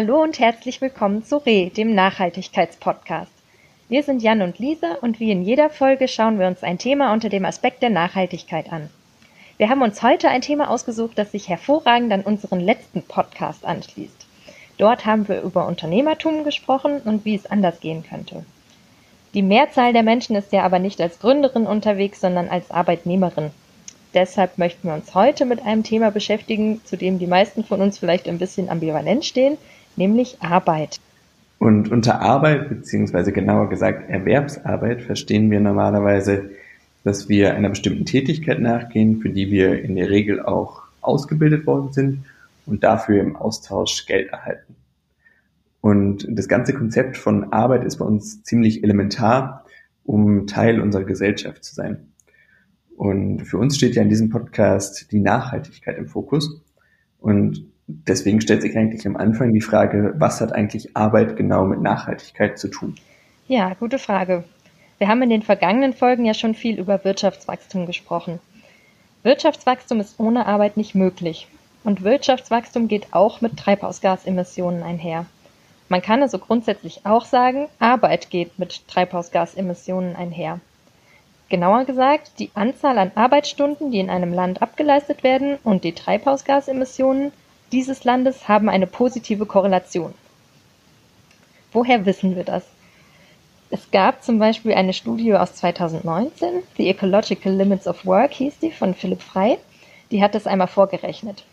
Hallo und herzlich willkommen zu RE, dem Nachhaltigkeitspodcast. Wir sind Jan und Lisa und wie in jeder Folge schauen wir uns ein Thema unter dem Aspekt der Nachhaltigkeit an. Wir haben uns heute ein Thema ausgesucht, das sich hervorragend an unseren letzten Podcast anschließt. Dort haben wir über Unternehmertum gesprochen und wie es anders gehen könnte. Die Mehrzahl der Menschen ist ja aber nicht als Gründerin unterwegs, sondern als Arbeitnehmerin. Deshalb möchten wir uns heute mit einem Thema beschäftigen, zu dem die meisten von uns vielleicht ein bisschen ambivalent stehen, nämlich Arbeit. Und unter Arbeit, beziehungsweise genauer gesagt Erwerbsarbeit, verstehen wir normalerweise, dass wir einer bestimmten Tätigkeit nachgehen, für die wir in der Regel auch ausgebildet worden sind und dafür im Austausch Geld erhalten. Und das ganze Konzept von Arbeit ist bei uns ziemlich elementar, um Teil unserer Gesellschaft zu sein. Und für uns steht ja in diesem Podcast die Nachhaltigkeit im Fokus. Und deswegen stellt sich eigentlich am Anfang die Frage, was hat eigentlich Arbeit genau mit Nachhaltigkeit zu tun? Ja, gute Frage. Wir haben in den vergangenen Folgen ja schon viel über Wirtschaftswachstum gesprochen. Wirtschaftswachstum ist ohne Arbeit nicht möglich. Und Wirtschaftswachstum geht auch mit Treibhausgasemissionen einher. Man kann also grundsätzlich auch sagen, Arbeit geht mit Treibhausgasemissionen einher. Genauer gesagt, die Anzahl an Arbeitsstunden, die in einem Land abgeleistet werden, und die Treibhausgasemissionen dieses Landes haben eine positive Korrelation. Woher wissen wir das? Es gab zum Beispiel eine Studie aus 2019, The Ecological Limits of Work hieß die, von Philipp Frey. Die hat das einmal vorgerechnet.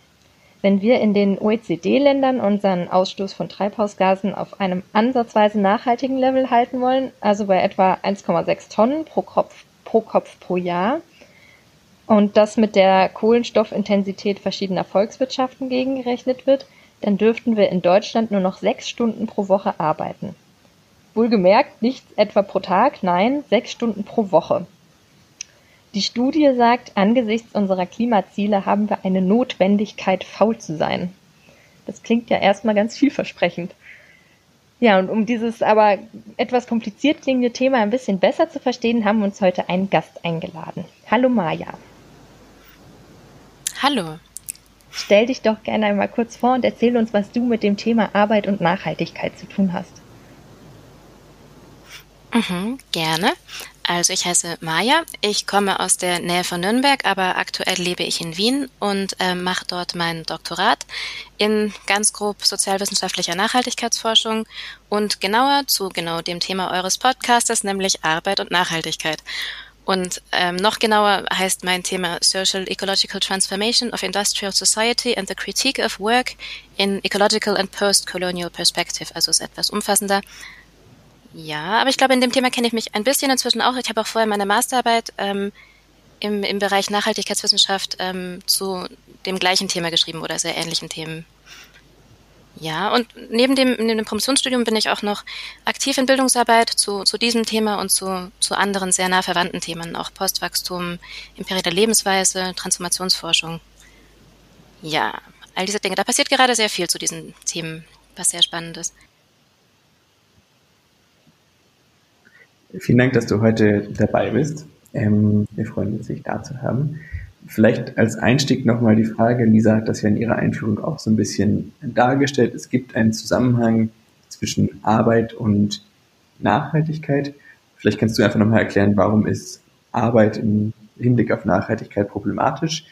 Wenn wir in den OECD-Ländern unseren Ausstoß von Treibhausgasen auf einem ansatzweise nachhaltigen Level halten wollen, also bei etwa 1,6 Tonnen pro Kopf, pro Kopf pro Jahr, und das mit der Kohlenstoffintensität verschiedener Volkswirtschaften gegengerechnet wird, dann dürften wir in Deutschland nur noch sechs Stunden pro Woche arbeiten. Wohlgemerkt, nicht etwa pro Tag, nein, sechs Stunden pro Woche. Die Studie sagt, angesichts unserer Klimaziele haben wir eine Notwendigkeit, faul zu sein. Das klingt ja erstmal ganz vielversprechend. Ja, und um dieses aber etwas kompliziert klingende Thema ein bisschen besser zu verstehen, haben wir uns heute einen Gast eingeladen. Hallo Maja. Hallo. Stell dich doch gerne einmal kurz vor und erzähl uns, was du mit dem Thema Arbeit und Nachhaltigkeit zu tun hast. Mhm, gerne. Also ich heiße Maja. Ich komme aus der Nähe von Nürnberg, aber aktuell lebe ich in Wien und äh, mache dort mein Doktorat in ganz grob sozialwissenschaftlicher Nachhaltigkeitsforschung und genauer zu genau dem Thema eures Podcastes, nämlich Arbeit und Nachhaltigkeit. Und ähm, noch genauer heißt mein Thema Social Ecological Transformation of Industrial Society and the Critique of Work in Ecological and Post-Colonial Perspective. Also ist etwas umfassender. Ja, aber ich glaube, in dem Thema kenne ich mich ein bisschen inzwischen auch. Ich habe auch vorher meine Masterarbeit ähm, im, im Bereich Nachhaltigkeitswissenschaft ähm, zu dem gleichen Thema geschrieben oder sehr ähnlichen Themen. Ja, und neben dem, neben dem Promotionsstudium bin ich auch noch aktiv in Bildungsarbeit zu, zu diesem Thema und zu, zu anderen sehr nah verwandten Themen, auch Postwachstum, imperiale Lebensweise, Transformationsforschung. Ja, all diese Dinge. Da passiert gerade sehr viel zu diesen Themen, was sehr spannend ist. Vielen Dank, dass du heute dabei bist. Ähm, wir freuen uns, dich da zu haben. Vielleicht als Einstieg nochmal die Frage, Lisa hat das ja in ihrer Einführung auch so ein bisschen dargestellt. Es gibt einen Zusammenhang zwischen Arbeit und Nachhaltigkeit. Vielleicht kannst du einfach nochmal erklären, warum ist Arbeit im Hinblick auf Nachhaltigkeit problematisch?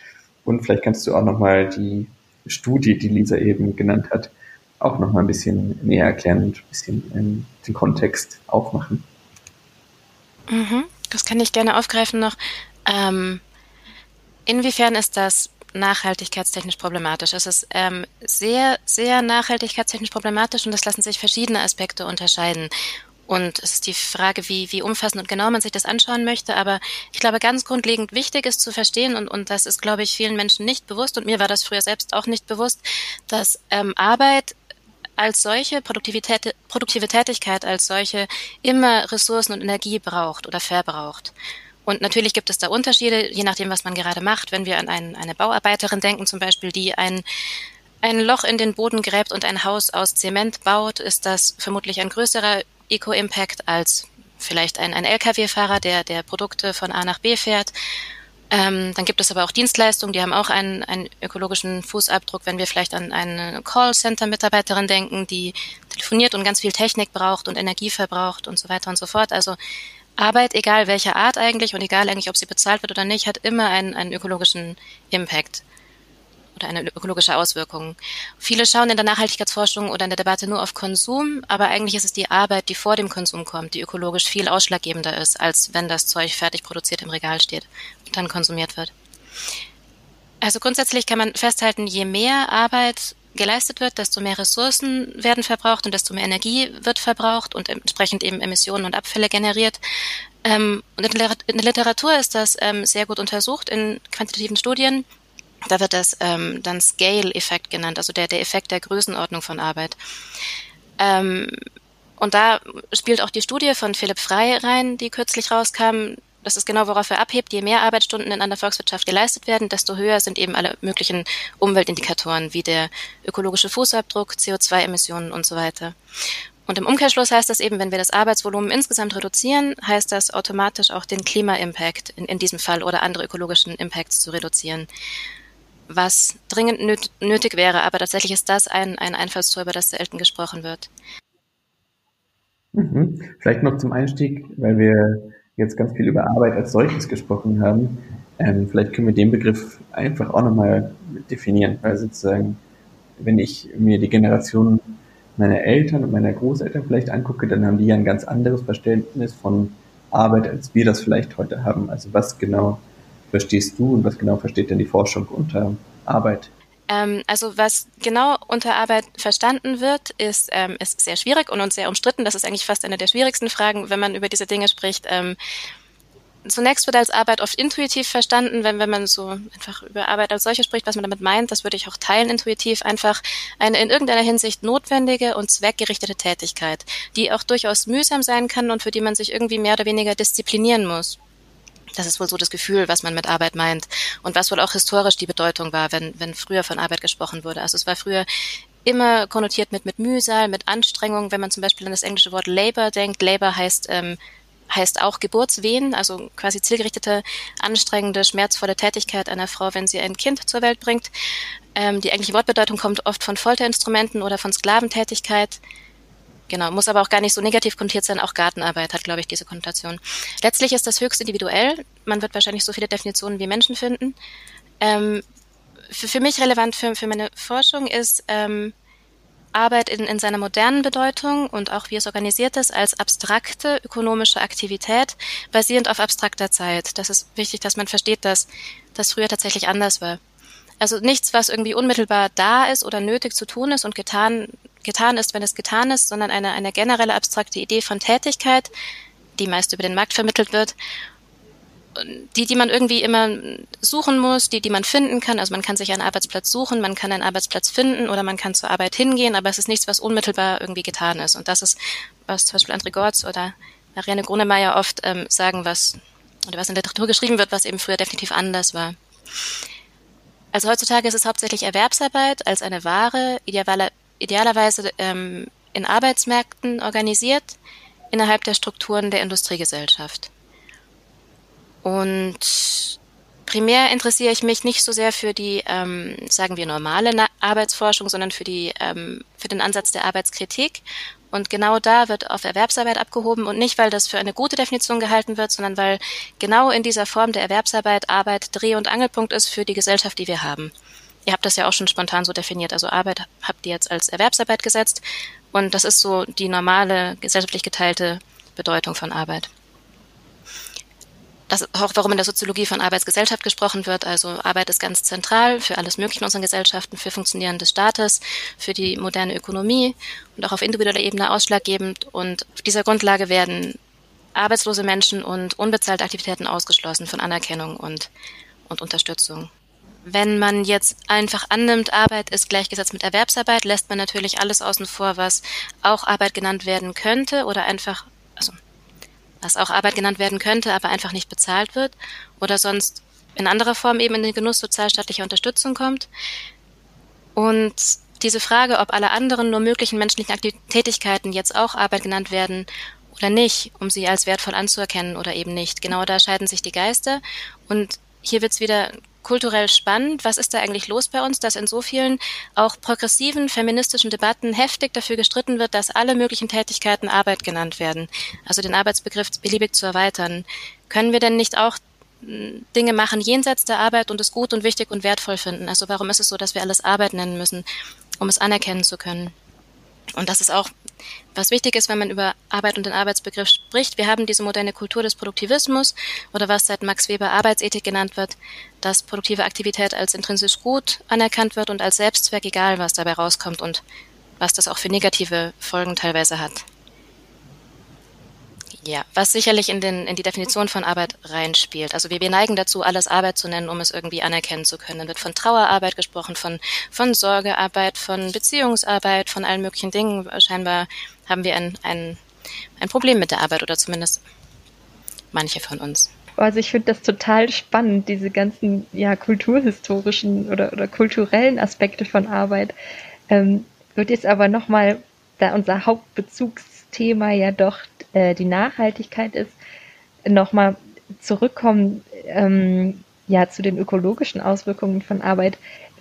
Und vielleicht kannst du auch nochmal die Studie, die Lisa eben genannt hat, auch nochmal ein bisschen näher erklären und ein bisschen ähm, den Kontext aufmachen. Mhm, das kann ich gerne aufgreifen noch. Ähm, Inwiefern ist das nachhaltigkeitstechnisch problematisch? Es ist ähm, sehr, sehr nachhaltigkeitstechnisch problematisch und es lassen sich verschiedene Aspekte unterscheiden. Und es ist die Frage, wie, wie umfassend und genau man sich das anschauen möchte. Aber ich glaube, ganz grundlegend wichtig ist zu verstehen, und, und das ist, glaube ich, vielen Menschen nicht bewusst, und mir war das früher selbst auch nicht bewusst, dass ähm, Arbeit als solche Produktivität, produktive Tätigkeit als solche immer Ressourcen und Energie braucht oder verbraucht. Und natürlich gibt es da Unterschiede, je nachdem, was man gerade macht. Wenn wir an ein, eine Bauarbeiterin denken, zum Beispiel, die ein, ein Loch in den Boden gräbt und ein Haus aus Zement baut, ist das vermutlich ein größerer Eco-Impact als vielleicht ein, ein Lkw-Fahrer, der, der Produkte von A nach B fährt. Ähm, dann gibt es aber auch Dienstleistungen, die haben auch einen, einen ökologischen Fußabdruck, wenn wir vielleicht an eine Callcenter-Mitarbeiterin denken, die telefoniert und ganz viel Technik braucht und Energie verbraucht und so weiter und so fort. Also Arbeit, egal welcher Art eigentlich und egal eigentlich, ob sie bezahlt wird oder nicht, hat immer einen, einen ökologischen Impact oder eine ökologische Auswirkung. Viele schauen in der Nachhaltigkeitsforschung oder in der Debatte nur auf Konsum, aber eigentlich ist es die Arbeit, die vor dem Konsum kommt, die ökologisch viel ausschlaggebender ist, als wenn das Zeug fertig produziert im Regal steht und dann konsumiert wird. Also grundsätzlich kann man festhalten, je mehr Arbeit geleistet wird, desto mehr Ressourcen werden verbraucht und desto mehr Energie wird verbraucht und entsprechend eben Emissionen und Abfälle generiert. Ähm, und in der Literatur ist das ähm, sehr gut untersucht in quantitativen Studien. Da wird das ähm, dann Scale-Effekt genannt, also der, der Effekt der Größenordnung von Arbeit. Ähm, und da spielt auch die Studie von Philipp Frey rein, die kürzlich rauskam. Das ist genau, worauf er abhebt. Je mehr Arbeitsstunden in einer Volkswirtschaft geleistet werden, desto höher sind eben alle möglichen Umweltindikatoren, wie der ökologische Fußabdruck, CO2-Emissionen und so weiter. Und im Umkehrschluss heißt das eben, wenn wir das Arbeitsvolumen insgesamt reduzieren, heißt das automatisch auch den Klima-Impact in, in diesem Fall oder andere ökologischen Impacts zu reduzieren was dringend nöt nötig wäre. Aber tatsächlich ist das ein, ein Einfallstor, über das selten gesprochen wird. Mhm. Vielleicht noch zum Einstieg, weil wir jetzt ganz viel über Arbeit als solches gesprochen haben. Ähm, vielleicht können wir den Begriff einfach auch nochmal definieren, weil sozusagen, wenn ich mir die Generation meiner Eltern und meiner Großeltern vielleicht angucke, dann haben die ja ein ganz anderes Verständnis von Arbeit, als wir das vielleicht heute haben. Also was genau verstehst du und was genau versteht denn die Forschung unter Arbeit? Ähm, also was genau unter Arbeit verstanden wird, ist, ähm, ist sehr schwierig und uns sehr umstritten. Das ist eigentlich fast eine der schwierigsten Fragen, wenn man über diese Dinge spricht. Ähm, zunächst wird als Arbeit oft intuitiv verstanden, wenn, wenn man so einfach über Arbeit als solche spricht, was man damit meint, das würde ich auch teilen intuitiv, einfach eine in irgendeiner Hinsicht notwendige und zweckgerichtete Tätigkeit, die auch durchaus mühsam sein kann und für die man sich irgendwie mehr oder weniger disziplinieren muss. Das ist wohl so das Gefühl, was man mit Arbeit meint und was wohl auch historisch die Bedeutung war, wenn, wenn früher von Arbeit gesprochen wurde. Also es war früher immer konnotiert mit, mit Mühsal, mit Anstrengung. Wenn man zum Beispiel an das englische Wort Labor denkt, Labor heißt, ähm, heißt auch Geburtswehen, also quasi zielgerichtete, anstrengende, schmerzvolle Tätigkeit einer Frau, wenn sie ein Kind zur Welt bringt. Ähm, die eigentliche Wortbedeutung kommt oft von Folterinstrumenten oder von Sklaventätigkeit. Genau, muss aber auch gar nicht so negativ konnotiert sein. Auch Gartenarbeit hat, glaube ich, diese Konnotation. Letztlich ist das höchst individuell. Man wird wahrscheinlich so viele Definitionen wie Menschen finden. Ähm, für, für mich relevant für, für meine Forschung ist ähm, Arbeit in, in seiner modernen Bedeutung und auch wie es organisiert ist als abstrakte ökonomische Aktivität basierend auf abstrakter Zeit. Das ist wichtig, dass man versteht, dass das früher tatsächlich anders war. Also nichts, was irgendwie unmittelbar da ist oder nötig zu tun ist und getan getan ist, wenn es getan ist, sondern eine, eine generelle abstrakte Idee von Tätigkeit, die meist über den Markt vermittelt wird, die, die man irgendwie immer suchen muss, die, die man finden kann. Also man kann sich einen Arbeitsplatz suchen, man kann einen Arbeitsplatz finden oder man kann zur Arbeit hingehen, aber es ist nichts, was unmittelbar irgendwie getan ist. Und das ist, was zum Beispiel André Gortz oder Marianne Grunemeyer oft ähm, sagen, was, oder was in der Literatur geschrieben wird, was eben früher definitiv anders war. Also heutzutage ist es hauptsächlich Erwerbsarbeit als eine Ware, idealer, idealerweise ähm, in Arbeitsmärkten organisiert innerhalb der Strukturen der Industriegesellschaft. Und primär interessiere ich mich nicht so sehr für die, ähm, sagen wir, normale Na Arbeitsforschung, sondern für, die, ähm, für den Ansatz der Arbeitskritik. Und genau da wird auf Erwerbsarbeit abgehoben und nicht, weil das für eine gute Definition gehalten wird, sondern weil genau in dieser Form der Erwerbsarbeit Arbeit Dreh- und Angelpunkt ist für die Gesellschaft, die wir haben. Ihr habt das ja auch schon spontan so definiert. Also Arbeit habt ihr jetzt als Erwerbsarbeit gesetzt. Und das ist so die normale gesellschaftlich geteilte Bedeutung von Arbeit. Das ist auch, warum in der Soziologie von Arbeitsgesellschaft gesprochen wird. Also Arbeit ist ganz zentral für alles Mögliche in unseren Gesellschaften, für Funktionieren des Staates, für die moderne Ökonomie und auch auf individueller Ebene ausschlaggebend. Und auf dieser Grundlage werden arbeitslose Menschen und unbezahlte Aktivitäten ausgeschlossen von Anerkennung und, und Unterstützung. Wenn man jetzt einfach annimmt, Arbeit ist gleichgesetzt mit Erwerbsarbeit, lässt man natürlich alles außen vor, was auch Arbeit genannt werden könnte oder einfach, also was auch Arbeit genannt werden könnte, aber einfach nicht bezahlt wird oder sonst in anderer Form eben in den Genuss sozialstaatlicher Unterstützung kommt. Und diese Frage, ob alle anderen nur möglichen menschlichen Tätigkeiten jetzt auch Arbeit genannt werden oder nicht, um sie als wertvoll anzuerkennen oder eben nicht, genau da scheiden sich die Geister. Und hier wird's wieder kulturell spannend. Was ist da eigentlich los bei uns, dass in so vielen auch progressiven feministischen Debatten heftig dafür gestritten wird, dass alle möglichen Tätigkeiten Arbeit genannt werden? Also den Arbeitsbegriff beliebig zu erweitern. Können wir denn nicht auch hm, Dinge machen jenseits der Arbeit und es gut und wichtig und wertvoll finden? Also warum ist es so, dass wir alles Arbeit nennen müssen, um es anerkennen zu können? Und das ist auch was wichtig ist, wenn man über Arbeit und den Arbeitsbegriff spricht. Wir haben diese moderne Kultur des Produktivismus oder was seit Max Weber Arbeitsethik genannt wird, dass produktive Aktivität als intrinsisch gut anerkannt wird und als Selbstzweck, egal was dabei rauskommt und was das auch für negative Folgen teilweise hat. Ja, was sicherlich in, den, in die Definition von Arbeit reinspielt. Also wir, wir neigen dazu, alles Arbeit zu nennen, um es irgendwie anerkennen zu können. Dann wird von Trauerarbeit gesprochen, von, von Sorgearbeit, von Beziehungsarbeit, von allen möglichen Dingen. Scheinbar haben wir ein, ein, ein Problem mit der Arbeit oder zumindest manche von uns. Also ich finde das total spannend, diese ganzen ja, kulturhistorischen oder, oder kulturellen Aspekte von Arbeit. Ähm, wird jetzt aber nochmal, da unser Hauptbezugsthema ja doch äh, die Nachhaltigkeit ist, nochmal zurückkommen ähm, ja zu den ökologischen Auswirkungen von Arbeit.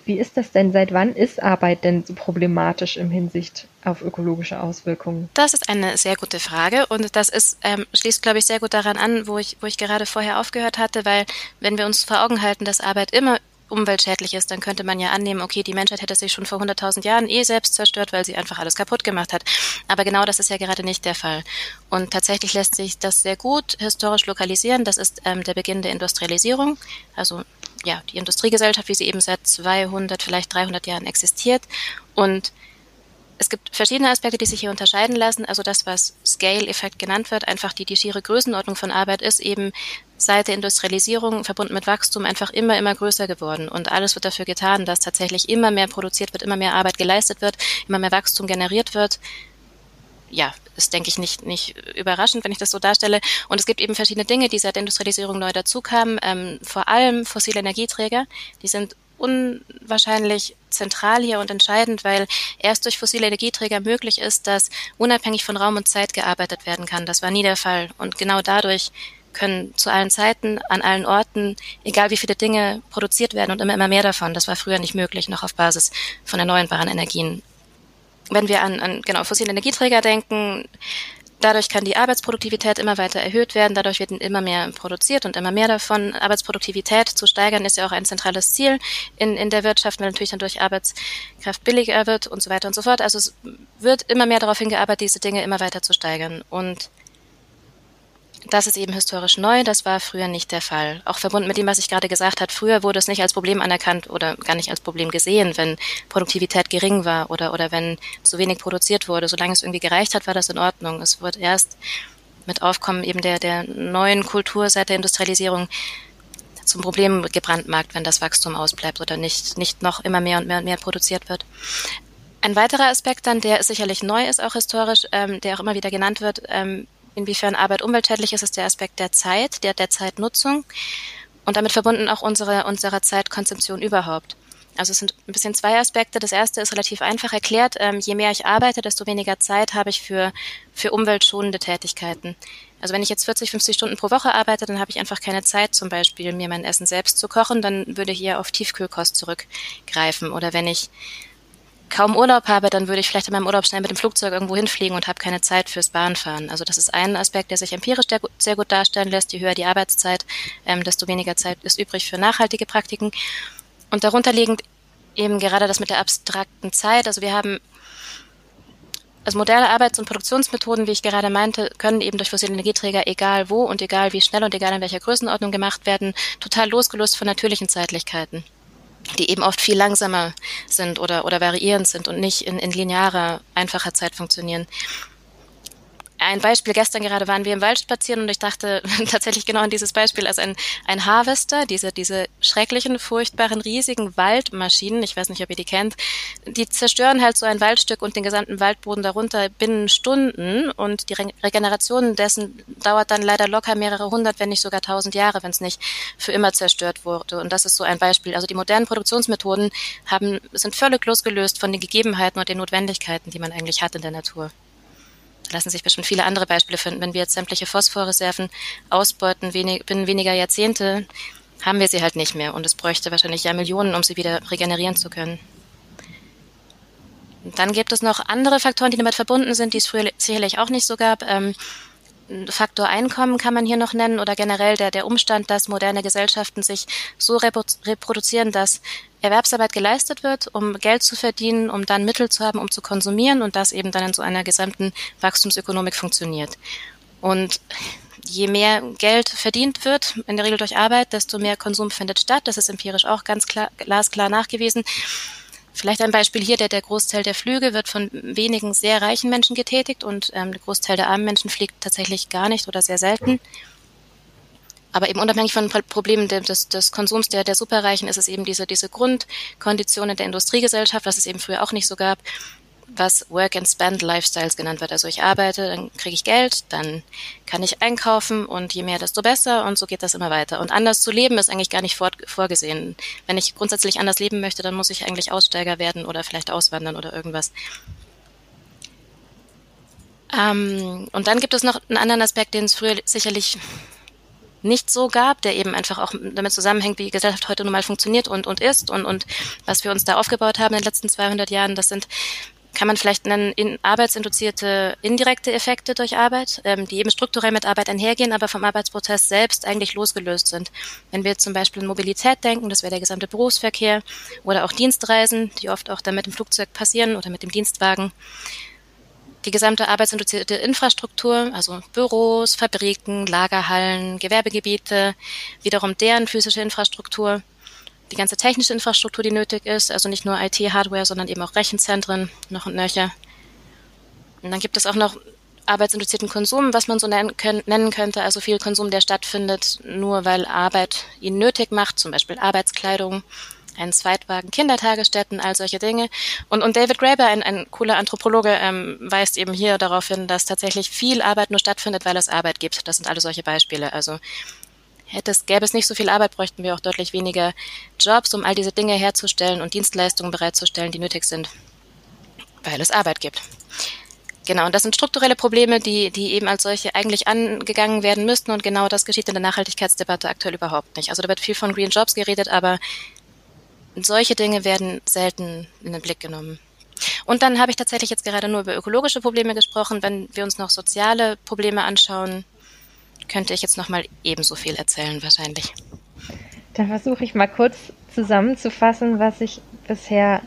Wie ist das denn? Seit wann ist Arbeit denn so problematisch im Hinsicht auf ökologische Auswirkungen? Das ist eine sehr gute Frage und das ist, ähm, schließt, glaube ich, sehr gut daran an, wo ich, wo ich gerade vorher aufgehört hatte, weil wenn wir uns vor Augen halten, dass Arbeit immer umweltschädlich ist, dann könnte man ja annehmen, okay, die Menschheit hätte sich schon vor 100.000 Jahren eh selbst zerstört, weil sie einfach alles kaputt gemacht hat. Aber genau das ist ja gerade nicht der Fall. Und tatsächlich lässt sich das sehr gut historisch lokalisieren. Das ist ähm, der Beginn der Industrialisierung. Also ja, die Industriegesellschaft, wie sie eben seit 200, vielleicht 300 Jahren existiert. Und es gibt verschiedene Aspekte, die sich hier unterscheiden lassen. Also das, was Scale-Effekt genannt wird, einfach die, die schiere Größenordnung von Arbeit ist eben seit der Industrialisierung verbunden mit Wachstum einfach immer, immer größer geworden. Und alles wird dafür getan, dass tatsächlich immer mehr produziert wird, immer mehr Arbeit geleistet wird, immer mehr Wachstum generiert wird. Ja, ist, denke ich, nicht, nicht überraschend, wenn ich das so darstelle. Und es gibt eben verschiedene Dinge, die seit der Industrialisierung neu dazukamen. Ähm, vor allem fossile Energieträger. Die sind unwahrscheinlich zentral hier und entscheidend, weil erst durch fossile Energieträger möglich ist, dass unabhängig von Raum und Zeit gearbeitet werden kann. Das war nie der Fall. Und genau dadurch können zu allen Zeiten, an allen Orten, egal wie viele Dinge produziert werden und immer, immer mehr davon. Das war früher nicht möglich, noch auf Basis von erneuerbaren Energien. Wenn wir an, an genau fossile Energieträger denken, Dadurch kann die Arbeitsproduktivität immer weiter erhöht werden. Dadurch wird immer mehr produziert und immer mehr davon. Arbeitsproduktivität zu steigern ist ja auch ein zentrales Ziel in, in der Wirtschaft, weil natürlich dann durch Arbeitskraft billiger wird und so weiter und so fort. Also es wird immer mehr darauf hingearbeitet, diese Dinge immer weiter zu steigern. Und das ist eben historisch neu, das war früher nicht der Fall. Auch verbunden mit dem, was ich gerade gesagt habe, früher wurde es nicht als Problem anerkannt oder gar nicht als Problem gesehen, wenn Produktivität gering war oder, oder wenn zu wenig produziert wurde. Solange es irgendwie gereicht hat, war das in Ordnung. Es wird erst mit Aufkommen eben der, der neuen Kultur seit der Industrialisierung zum Problem gebrandmarkt, wenn das Wachstum ausbleibt oder nicht, nicht noch immer mehr und mehr und mehr produziert wird. Ein weiterer Aspekt dann, der sicherlich neu ist, auch historisch, ähm, der auch immer wieder genannt wird, ähm, inwiefern Arbeit umweltschädlich ist, ist der Aspekt der Zeit, der, der Zeitnutzung und damit verbunden auch unsere, unsere Zeitkonzeption überhaupt. Also es sind ein bisschen zwei Aspekte. Das erste ist relativ einfach erklärt. Ähm, je mehr ich arbeite, desto weniger Zeit habe ich für, für umweltschonende Tätigkeiten. Also wenn ich jetzt 40, 50 Stunden pro Woche arbeite, dann habe ich einfach keine Zeit, zum Beispiel mir mein Essen selbst zu kochen. Dann würde ich hier auf Tiefkühlkost zurückgreifen. Oder wenn ich kaum Urlaub habe, dann würde ich vielleicht in meinem Urlaub schnell mit dem Flugzeug irgendwo hinfliegen und habe keine Zeit fürs Bahnfahren. Also das ist ein Aspekt, der sich empirisch sehr gut, darstellen lässt. Je höher die Arbeitszeit, ähm, desto weniger Zeit ist übrig für nachhaltige Praktiken. Und darunter eben gerade das mit der abstrakten Zeit. Also wir haben also moderne Arbeits- und Produktionsmethoden, wie ich gerade meinte, können eben durch fossile Energieträger, egal wo und egal wie schnell und egal in welcher Größenordnung gemacht werden, total losgelöst von natürlichen Zeitlichkeiten die eben oft viel langsamer sind oder, oder variierend sind und nicht in, in linearer, einfacher Zeit funktionieren ein Beispiel, gestern gerade waren wir im Wald spazieren und ich dachte tatsächlich genau an dieses Beispiel als ein, ein Harvester, diese, diese schrecklichen, furchtbaren, riesigen Waldmaschinen, ich weiß nicht, ob ihr die kennt, die zerstören halt so ein Waldstück und den gesamten Waldboden darunter binnen Stunden und die Re Regeneration dessen dauert dann leider locker mehrere hundert, wenn nicht sogar tausend Jahre, wenn es nicht für immer zerstört wurde. Und das ist so ein Beispiel. Also die modernen Produktionsmethoden haben, sind völlig losgelöst von den Gegebenheiten und den Notwendigkeiten, die man eigentlich hat in der Natur. Lassen sich bestimmt viele andere Beispiele finden. Wenn wir jetzt sämtliche Phosphorreserven ausbeuten, wenig, binnen weniger Jahrzehnte, haben wir sie halt nicht mehr und es bräuchte wahrscheinlich ja Millionen, um sie wieder regenerieren zu können. Dann gibt es noch andere Faktoren, die damit verbunden sind, die es früher sicherlich auch nicht so gab. Ähm, Faktor Einkommen kann man hier noch nennen oder generell der, der Umstand, dass moderne Gesellschaften sich so reproduzieren, dass Erwerbsarbeit geleistet wird, um Geld zu verdienen, um dann Mittel zu haben, um zu konsumieren und das eben dann in so einer gesamten Wachstumsökonomik funktioniert. Und je mehr Geld verdient wird, in der Regel durch Arbeit, desto mehr Konsum findet statt. Das ist empirisch auch ganz klar, glasklar nachgewiesen. Vielleicht ein Beispiel hier, der, der Großteil der Flüge wird von wenigen sehr reichen Menschen getätigt und ähm, der Großteil der armen Menschen fliegt tatsächlich gar nicht oder sehr selten. Aber eben unabhängig von Problemen des, des Konsums der, der Superreichen ist es eben diese, diese Grundkonditionen der Industriegesellschaft, was es eben früher auch nicht so gab, was Work and Spend Lifestyles genannt wird. Also ich arbeite, dann kriege ich Geld, dann kann ich einkaufen und je mehr, desto besser und so geht das immer weiter. Und anders zu leben ist eigentlich gar nicht vor, vorgesehen. Wenn ich grundsätzlich anders leben möchte, dann muss ich eigentlich Aussteiger werden oder vielleicht auswandern oder irgendwas. Ähm, und dann gibt es noch einen anderen Aspekt, den es früher sicherlich nicht so gab, der eben einfach auch damit zusammenhängt, wie die Gesellschaft heute nun mal funktioniert und, und ist und, und was wir uns da aufgebaut haben in den letzten 200 Jahren. Das sind kann man vielleicht nennen, in arbeitsinduzierte indirekte Effekte durch Arbeit, ähm, die eben strukturell mit Arbeit einhergehen, aber vom Arbeitsprozess selbst eigentlich losgelöst sind. Wenn wir zum Beispiel in Mobilität denken, das wäre der gesamte Berufsverkehr oder auch Dienstreisen, die oft auch dann mit dem Flugzeug passieren oder mit dem Dienstwagen. Die gesamte arbeitsinduzierte Infrastruktur, also Büros, Fabriken, Lagerhallen, Gewerbegebiete, wiederum deren physische Infrastruktur, die ganze technische Infrastruktur, die nötig ist, also nicht nur IT-Hardware, sondern eben auch Rechenzentren noch und nöcher. Und dann gibt es auch noch arbeitsinduzierten Konsum, was man so nennen, könnte, also viel Konsum, der stattfindet, nur weil Arbeit ihn nötig macht, zum Beispiel Arbeitskleidung, ein Zweitwagen, Kindertagesstätten, all solche Dinge. Und, und David Graeber, ein, ein cooler Anthropologe, ähm, weist eben hier darauf hin, dass tatsächlich viel Arbeit nur stattfindet, weil es Arbeit gibt. Das sind alle solche Beispiele. Also Hätte es, gäbe es nicht so viel Arbeit, bräuchten wir auch deutlich weniger Jobs, um all diese Dinge herzustellen und Dienstleistungen bereitzustellen, die nötig sind, weil es Arbeit gibt. Genau, und das sind strukturelle Probleme, die, die eben als solche eigentlich angegangen werden müssten und genau das geschieht in der Nachhaltigkeitsdebatte aktuell überhaupt nicht. Also da wird viel von Green Jobs geredet, aber solche Dinge werden selten in den Blick genommen. Und dann habe ich tatsächlich jetzt gerade nur über ökologische Probleme gesprochen. Wenn wir uns noch soziale Probleme anschauen, könnte ich jetzt noch mal ebenso viel erzählen wahrscheinlich. Dann versuche ich mal kurz zusammenzufassen, was ich bisher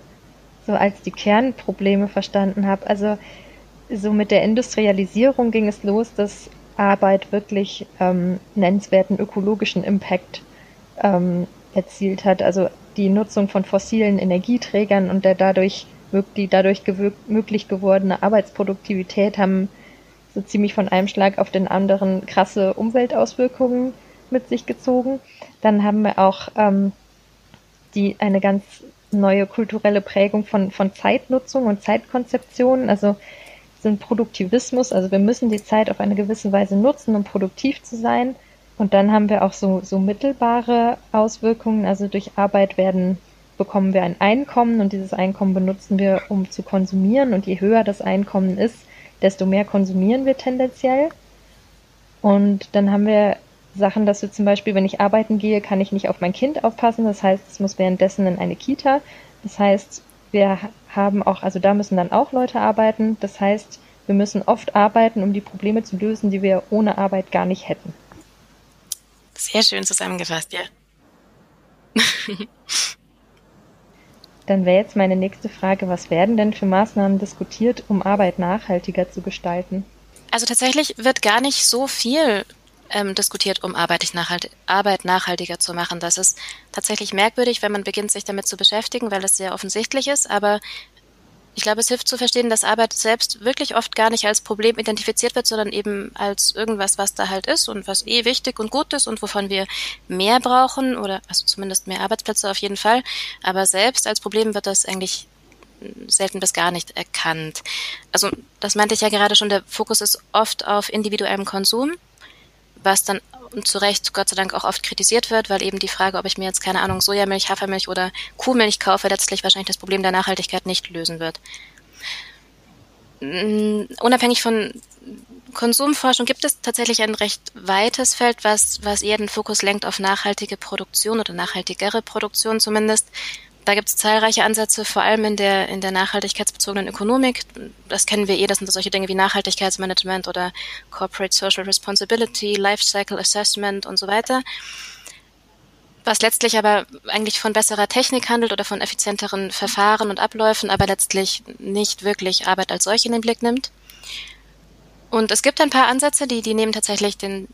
so als die Kernprobleme verstanden habe. Also so mit der Industrialisierung ging es los, dass Arbeit wirklich ähm, nennenswerten ökologischen Impact ähm, erzielt hat. Also die Nutzung von fossilen Energieträgern und der dadurch die dadurch möglich gewordene Arbeitsproduktivität haben so ziemlich von einem Schlag auf den anderen krasse Umweltauswirkungen mit sich gezogen. Dann haben wir auch ähm, die eine ganz neue kulturelle Prägung von, von Zeitnutzung und Zeitkonzeption, also sind Produktivismus, also wir müssen die Zeit auf eine gewisse Weise nutzen, um produktiv zu sein. Und dann haben wir auch so, so mittelbare Auswirkungen, also durch Arbeit werden, bekommen wir ein Einkommen und dieses Einkommen benutzen wir, um zu konsumieren. Und je höher das Einkommen ist, desto mehr konsumieren wir tendenziell. Und dann haben wir Sachen, dass wir zum Beispiel, wenn ich arbeiten gehe, kann ich nicht auf mein Kind aufpassen. Das heißt, es muss währenddessen in eine Kita. Das heißt, wir haben auch, also da müssen dann auch Leute arbeiten. Das heißt, wir müssen oft arbeiten, um die Probleme zu lösen, die wir ohne Arbeit gar nicht hätten. Sehr schön zusammengefasst, ja. Dann wäre jetzt meine nächste Frage, was werden denn für Maßnahmen diskutiert, um Arbeit nachhaltiger zu gestalten? Also tatsächlich wird gar nicht so viel ähm, diskutiert, um Arbeit, nachhalt Arbeit nachhaltiger zu machen. Das ist tatsächlich merkwürdig, wenn man beginnt, sich damit zu beschäftigen, weil es sehr offensichtlich ist. Aber ich glaube, es hilft zu verstehen, dass Arbeit selbst wirklich oft gar nicht als Problem identifiziert wird, sondern eben als irgendwas, was da halt ist und was eh wichtig und gut ist und wovon wir mehr brauchen oder also zumindest mehr Arbeitsplätze auf jeden Fall. Aber selbst als Problem wird das eigentlich selten bis gar nicht erkannt. Also das meinte ich ja gerade schon, der Fokus ist oft auf individuellem Konsum, was dann zu Recht Gott sei Dank auch oft kritisiert wird, weil eben die Frage, ob ich mir jetzt keine Ahnung Sojamilch, Hafermilch oder Kuhmilch kaufe, letztlich wahrscheinlich das Problem der Nachhaltigkeit nicht lösen wird. unabhängig von Konsumforschung gibt es tatsächlich ein recht weites Feld, was, was eher den Fokus lenkt auf nachhaltige Produktion oder nachhaltigere Produktion zumindest. Da gibt es zahlreiche Ansätze, vor allem in der, in der nachhaltigkeitsbezogenen Ökonomik. Das kennen wir eh, das sind solche Dinge wie Nachhaltigkeitsmanagement oder Corporate Social Responsibility, Lifecycle Assessment und so weiter. Was letztlich aber eigentlich von besserer Technik handelt oder von effizienteren Verfahren und Abläufen, aber letztlich nicht wirklich Arbeit als solche in den Blick nimmt. Und es gibt ein paar Ansätze, die, die nehmen tatsächlich den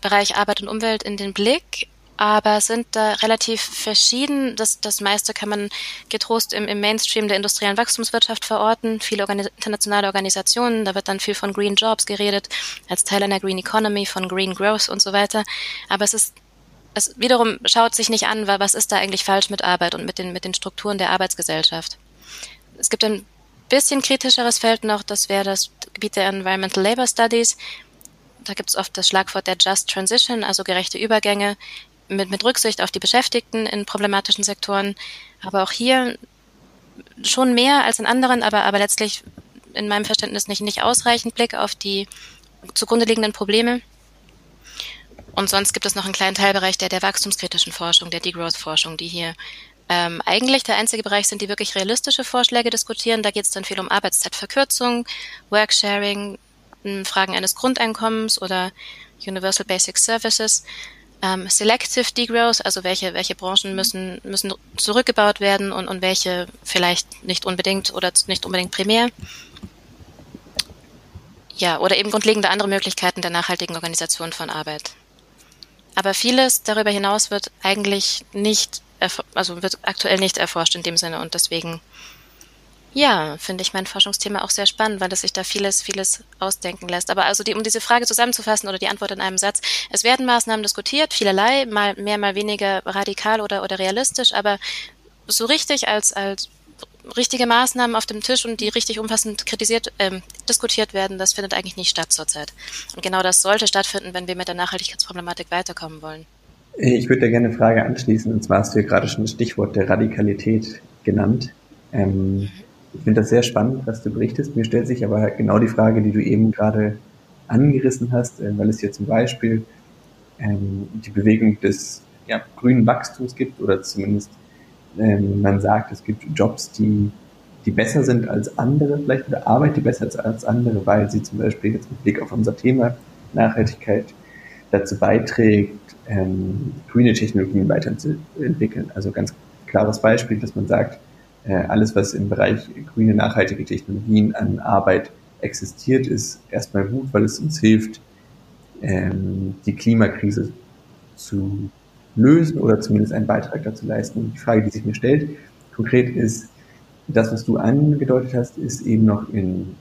Bereich Arbeit und Umwelt in den Blick, aber sind da relativ verschieden. Das, das meiste kann man getrost im, im Mainstream der industriellen Wachstumswirtschaft verorten. Viele Organi internationale Organisationen, da wird dann viel von Green Jobs geredet, als Teil einer Green Economy, von Green Growth und so weiter. Aber es ist es wiederum schaut sich nicht an, was ist da eigentlich falsch mit Arbeit und mit den, mit den Strukturen der Arbeitsgesellschaft. Es gibt ein bisschen kritischeres Feld noch, das wäre das Gebiet der Environmental Labor Studies. Da gibt es oft das Schlagwort der Just Transition, also gerechte Übergänge mit, mit Rücksicht auf die Beschäftigten in problematischen Sektoren. Aber auch hier schon mehr als in anderen, aber, aber letztlich in meinem Verständnis nicht, nicht ausreichend Blick auf die zugrunde liegenden Probleme. Und sonst gibt es noch einen kleinen Teilbereich der, der wachstumskritischen Forschung, der Degrowth-Forschung, die hier ähm, eigentlich der einzige Bereich sind, die wirklich realistische Vorschläge diskutieren. Da geht es dann viel um Arbeitszeitverkürzung, Worksharing, Fragen eines Grundeinkommens oder Universal Basic Services ähm, Selective Degrowth, also welche, welche Branchen müssen, müssen zurückgebaut werden und, und welche vielleicht nicht unbedingt oder nicht unbedingt primär. Ja, oder eben grundlegende andere Möglichkeiten der nachhaltigen Organisation von Arbeit. Aber vieles darüber hinaus wird eigentlich nicht, also wird aktuell nicht erforscht in dem Sinne und deswegen ja, finde ich mein Forschungsthema auch sehr spannend, weil es sich da vieles, vieles ausdenken lässt. Aber also die, um diese Frage zusammenzufassen oder die Antwort in einem Satz, es werden Maßnahmen diskutiert, vielerlei, mal mehr, mal weniger radikal oder, oder realistisch, aber so richtig als, als richtige Maßnahmen auf dem Tisch und die richtig umfassend kritisiert, ähm, diskutiert werden, das findet eigentlich nicht statt zurzeit. Und genau das sollte stattfinden, wenn wir mit der Nachhaltigkeitsproblematik weiterkommen wollen. Ich würde da gerne eine Frage anschließen, und zwar hast du ja gerade schon das Stichwort der Radikalität genannt. Ähm, mhm. Ich finde das sehr spannend, was du berichtest. Mir stellt sich aber genau die Frage, die du eben gerade angerissen hast, äh, weil es hier zum Beispiel ähm, die Bewegung des ja, grünen Wachstums gibt oder zumindest ähm, man sagt, es gibt Jobs, die, die besser sind als andere, vielleicht oder Arbeit, die besser ist als andere, weil sie zum Beispiel jetzt mit Blick auf unser Thema Nachhaltigkeit dazu beiträgt, ähm, grüne Technologien weiterzuentwickeln. Also ganz klares Beispiel, dass man sagt, alles, was im Bereich grüne, nachhaltige Technologien an Arbeit existiert, ist erstmal gut, weil es uns hilft, ähm, die Klimakrise zu lösen oder zumindest einen Beitrag dazu leisten. Und die Frage, die sich mir stellt, konkret ist, das, was du angedeutet hast, ist eben noch in,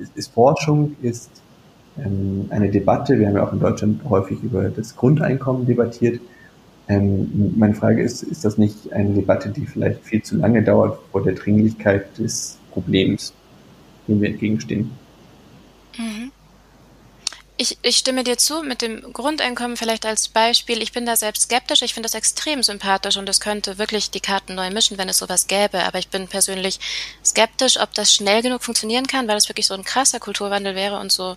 ist, ist Forschung, ist ähm, eine Debatte. Wir haben ja auch in Deutschland häufig über das Grundeinkommen debattiert. Ähm, meine Frage ist, ist das nicht eine Debatte, die vielleicht viel zu lange dauert vor der Dringlichkeit des Problems, dem wir entgegenstehen? Mhm. Ich, ich stimme dir zu, mit dem Grundeinkommen vielleicht als Beispiel. Ich bin da selbst skeptisch. Ich finde das extrem sympathisch und es könnte wirklich die Karten neu mischen, wenn es sowas gäbe. Aber ich bin persönlich skeptisch, ob das schnell genug funktionieren kann, weil es wirklich so ein krasser Kulturwandel wäre und so,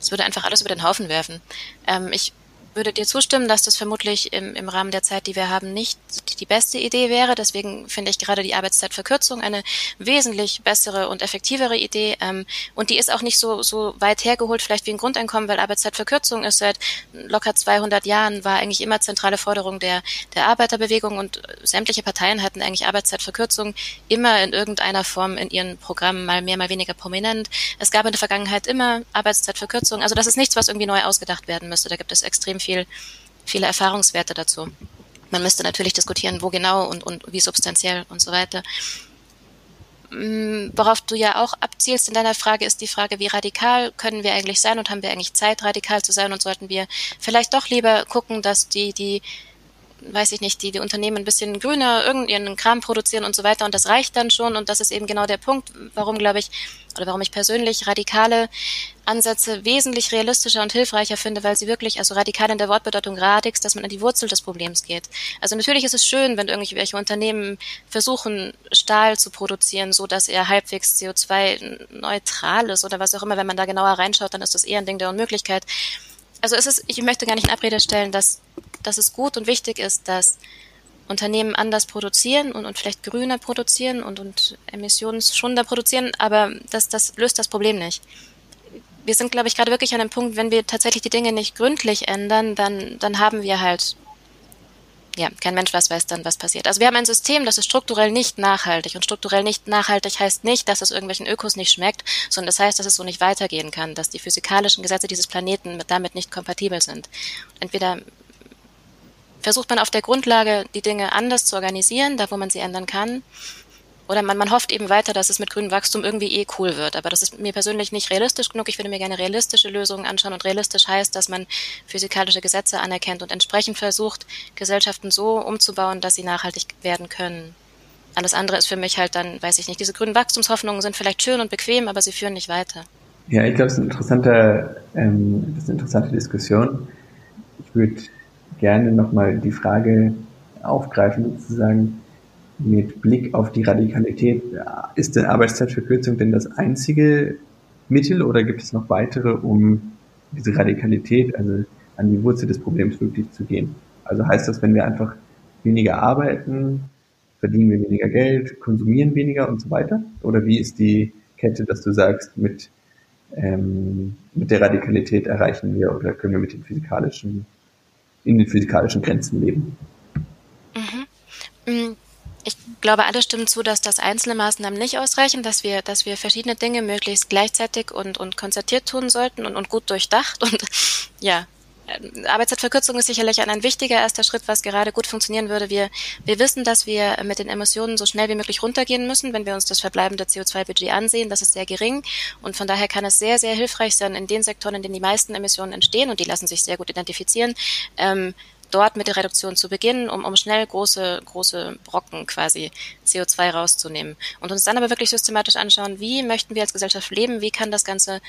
es würde einfach alles über den Haufen werfen. Ähm, ich würde dir zustimmen, dass das vermutlich im, im Rahmen der Zeit, die wir haben, nicht die beste Idee wäre. Deswegen finde ich gerade die Arbeitszeitverkürzung eine wesentlich bessere und effektivere Idee. Ähm, und die ist auch nicht so, so weit hergeholt, vielleicht wie ein Grundeinkommen, weil Arbeitszeitverkürzung ist seit locker 200 Jahren, war eigentlich immer zentrale Forderung der, der Arbeiterbewegung und sämtliche Parteien hatten eigentlich Arbeitszeitverkürzung immer in irgendeiner Form in ihren Programmen, mal mehr, mal weniger prominent. Es gab in der Vergangenheit immer Arbeitszeitverkürzung. Also das ist nichts, was irgendwie neu ausgedacht werden müsste. Da gibt es extrem viel, viele Erfahrungswerte dazu. Man müsste natürlich diskutieren, wo genau und, und wie substanziell und so weiter. Mm, worauf du ja auch abzielst in deiner Frage, ist die Frage, wie radikal können wir eigentlich sein und haben wir eigentlich Zeit, radikal zu sein und sollten wir vielleicht doch lieber gucken, dass die, die weiß ich nicht, die, die Unternehmen ein bisschen grüner irgendeinen Kram produzieren und so weiter und das reicht dann schon und das ist eben genau der Punkt, warum glaube ich, oder warum ich persönlich radikale Ansätze wesentlich realistischer und hilfreicher finde, weil sie wirklich, also radikal in der Wortbedeutung radix, dass man an die Wurzel des Problems geht. Also natürlich ist es schön, wenn irgendwelche Unternehmen versuchen, Stahl zu produzieren, so dass er halbwegs CO2-neutral ist oder was auch immer. Wenn man da genauer reinschaut, dann ist das eher ein Ding der Unmöglichkeit. Also es ist, ich möchte gar nicht in Abrede stellen, dass, dass es gut und wichtig ist, dass Unternehmen anders produzieren und, und vielleicht grüner produzieren und, und emissionsschonender produzieren, aber das, das löst das Problem nicht. Wir sind, glaube ich, gerade wirklich an einem Punkt, wenn wir tatsächlich die Dinge nicht gründlich ändern, dann, dann haben wir halt ja, kein Mensch was weiß dann, was passiert. Also wir haben ein System, das ist strukturell nicht nachhaltig. Und strukturell nicht nachhaltig heißt nicht, dass es irgendwelchen Ökos nicht schmeckt, sondern das heißt, dass es so nicht weitergehen kann, dass die physikalischen Gesetze dieses Planeten damit nicht kompatibel sind. Entweder versucht man auf der Grundlage, die Dinge anders zu organisieren, da wo man sie ändern kann, oder man, man hofft eben weiter, dass es mit grünem Wachstum irgendwie eh cool wird. Aber das ist mir persönlich nicht realistisch genug. Ich würde mir gerne realistische Lösungen anschauen. Und realistisch heißt, dass man physikalische Gesetze anerkennt und entsprechend versucht, Gesellschaften so umzubauen, dass sie nachhaltig werden können. Alles andere ist für mich halt dann, weiß ich nicht, diese grünen Wachstumshoffnungen sind vielleicht schön und bequem, aber sie führen nicht weiter. Ja, ich glaube, es ist, ähm, das ist eine interessante Diskussion. Ich würde gerne nochmal die Frage aufgreifen, sozusagen, mit Blick auf die Radikalität, ist denn Arbeitszeitverkürzung denn das einzige Mittel oder gibt es noch weitere, um diese Radikalität, also an die Wurzel des Problems wirklich zu gehen? Also heißt das, wenn wir einfach weniger arbeiten, verdienen wir weniger Geld, konsumieren weniger und so weiter? Oder wie ist die Kette, dass du sagst, mit, ähm, mit der Radikalität erreichen wir oder können wir mit den physikalischen, in den physikalischen Grenzen leben? Mhm. Ich glaube, alle stimmen zu, dass das einzelne Maßnahmen nicht ausreichen, dass wir, dass wir verschiedene Dinge möglichst gleichzeitig und, und konzertiert tun sollten und, und gut durchdacht. Und ja, Arbeitszeitverkürzung ist sicherlich ein, ein wichtiger erster Schritt, was gerade gut funktionieren würde. Wir, wir wissen, dass wir mit den Emissionen so schnell wie möglich runtergehen müssen, wenn wir uns das verbleibende CO2-Budget ansehen. Das ist sehr gering und von daher kann es sehr, sehr hilfreich sein, in den Sektoren, in denen die meisten Emissionen entstehen und die lassen sich sehr gut identifizieren, ähm, dort mit der Reduktion zu beginnen, um, um schnell große, große Brocken quasi CO2 rauszunehmen. Und uns dann aber wirklich systematisch anschauen, wie möchten wir als Gesellschaft leben, wie kann das Ganze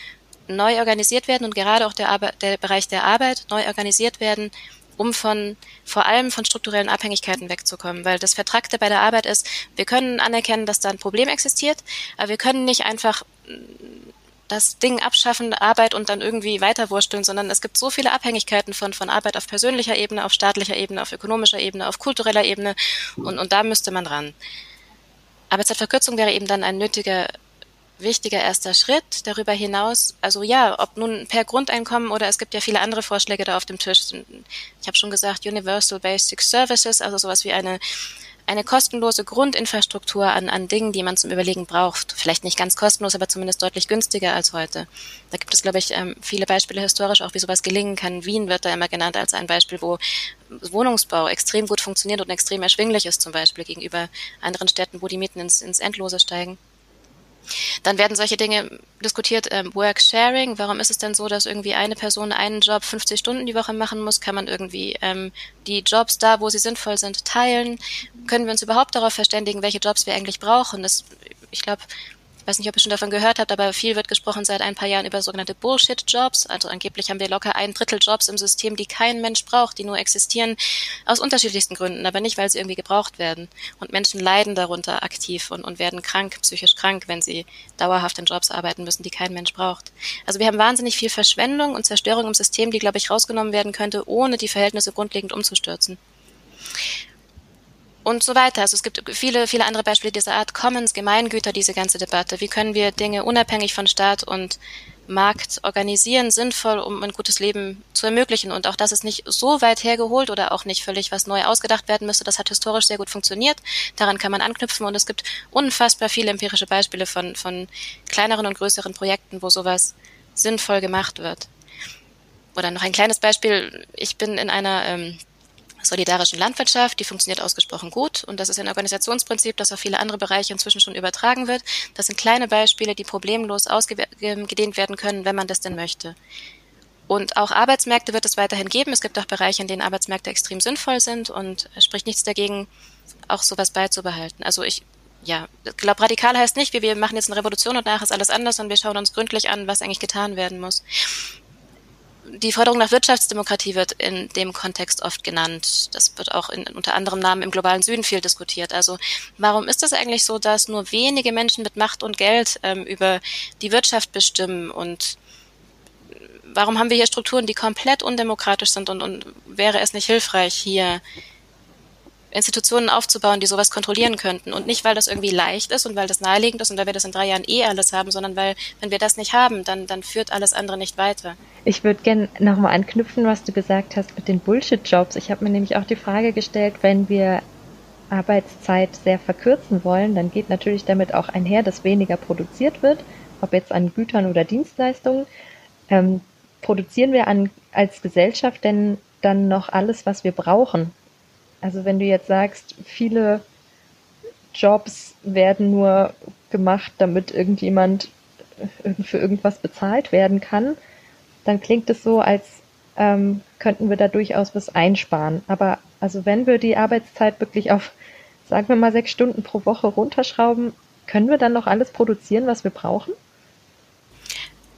neu organisiert werden und gerade auch der, Arbeit, der Bereich der Arbeit neu organisiert werden, um von vor allem von strukturellen Abhängigkeiten wegzukommen. Weil das Vertragte bei der Arbeit ist, wir können anerkennen, dass da ein Problem existiert, aber wir können nicht einfach das Ding abschaffen, Arbeit und dann irgendwie weiterwursteln, sondern es gibt so viele Abhängigkeiten von, von Arbeit auf persönlicher Ebene, auf staatlicher Ebene, auf ökonomischer Ebene, auf kultureller Ebene und, und da müsste man ran. Arbeitszeitverkürzung wäre eben dann ein nötiger, wichtiger erster Schritt. Darüber hinaus, also ja, ob nun per Grundeinkommen oder es gibt ja viele andere Vorschläge da auf dem Tisch. Ich habe schon gesagt, Universal Basic Services, also sowas wie eine eine kostenlose Grundinfrastruktur an, an Dingen, die man zum Überlegen braucht. Vielleicht nicht ganz kostenlos, aber zumindest deutlich günstiger als heute. Da gibt es, glaube ich, ähm, viele Beispiele historisch auch, wie sowas gelingen kann. Wien wird da immer genannt als ein Beispiel, wo Wohnungsbau extrem gut funktioniert und extrem erschwinglich ist, zum Beispiel gegenüber anderen Städten, wo die Mieten ins, ins Endlose steigen. Dann werden solche Dinge diskutiert, ähm, Work Sharing. Warum ist es denn so, dass irgendwie eine Person einen Job 50 Stunden die Woche machen muss? Kann man irgendwie ähm, die Jobs da, wo sie sinnvoll sind, teilen? Können wir uns überhaupt darauf verständigen, welche Jobs wir eigentlich brauchen? Das, ich glaube, ich weiß nicht, ob ihr schon davon gehört habt, aber viel wird gesprochen seit ein paar Jahren über sogenannte Bullshit-Jobs. Also angeblich haben wir locker ein Drittel Jobs im System, die kein Mensch braucht, die nur existieren aus unterschiedlichsten Gründen, aber nicht, weil sie irgendwie gebraucht werden. Und Menschen leiden darunter aktiv und, und werden krank, psychisch krank, wenn sie dauerhaft in Jobs arbeiten müssen, die kein Mensch braucht. Also wir haben wahnsinnig viel Verschwendung und Zerstörung im System, die, glaube ich, rausgenommen werden könnte, ohne die Verhältnisse grundlegend umzustürzen und so weiter. Also es gibt viele, viele andere Beispiele dieser Art. Commons, Gemeingüter, diese ganze Debatte. Wie können wir Dinge unabhängig von Staat und Markt organisieren, sinnvoll, um ein gutes Leben zu ermöglichen. Und auch das ist nicht so weit hergeholt oder auch nicht völlig was neu ausgedacht werden müsste. Das hat historisch sehr gut funktioniert. Daran kann man anknüpfen und es gibt unfassbar viele empirische Beispiele von, von kleineren und größeren Projekten, wo sowas sinnvoll gemacht wird. Oder noch ein kleines Beispiel. Ich bin in einer ähm, solidarischen Landwirtschaft, die funktioniert ausgesprochen gut und das ist ein Organisationsprinzip, das auf viele andere Bereiche inzwischen schon übertragen wird. Das sind kleine Beispiele, die problemlos ausgedehnt werden können, wenn man das denn möchte. Und auch Arbeitsmärkte wird es weiterhin geben. Es gibt auch Bereiche, in denen Arbeitsmärkte extrem sinnvoll sind und spricht nichts dagegen, auch sowas beizubehalten. Also ich, ja, glaube, radikal heißt nicht, wir, wir machen jetzt eine Revolution und nachher ist alles anders und wir schauen uns gründlich an, was eigentlich getan werden muss. Die Forderung nach Wirtschaftsdemokratie wird in dem Kontext oft genannt. Das wird auch in, unter anderem Namen im globalen Süden viel diskutiert. Also warum ist es eigentlich so, dass nur wenige Menschen mit Macht und Geld ähm, über die Wirtschaft bestimmen und warum haben wir hier Strukturen, die komplett undemokratisch sind und, und wäre es nicht hilfreich, hier Institutionen aufzubauen, die sowas kontrollieren könnten. Und nicht, weil das irgendwie leicht ist und weil das naheliegend ist und weil wir das in drei Jahren eh alles haben, sondern weil, wenn wir das nicht haben, dann, dann führt alles andere nicht weiter. Ich würde gerne nochmal anknüpfen, was du gesagt hast mit den Bullshit-Jobs. Ich habe mir nämlich auch die Frage gestellt, wenn wir Arbeitszeit sehr verkürzen wollen, dann geht natürlich damit auch einher, dass weniger produziert wird, ob jetzt an Gütern oder Dienstleistungen. Ähm, produzieren wir an, als Gesellschaft denn dann noch alles, was wir brauchen? Also wenn du jetzt sagst, viele Jobs werden nur gemacht, damit irgendjemand für irgendwas bezahlt werden kann, dann klingt es so, als ähm, könnten wir da durchaus was einsparen. Aber also wenn wir die Arbeitszeit wirklich auf, sagen wir mal, sechs Stunden pro Woche runterschrauben, können wir dann noch alles produzieren, was wir brauchen?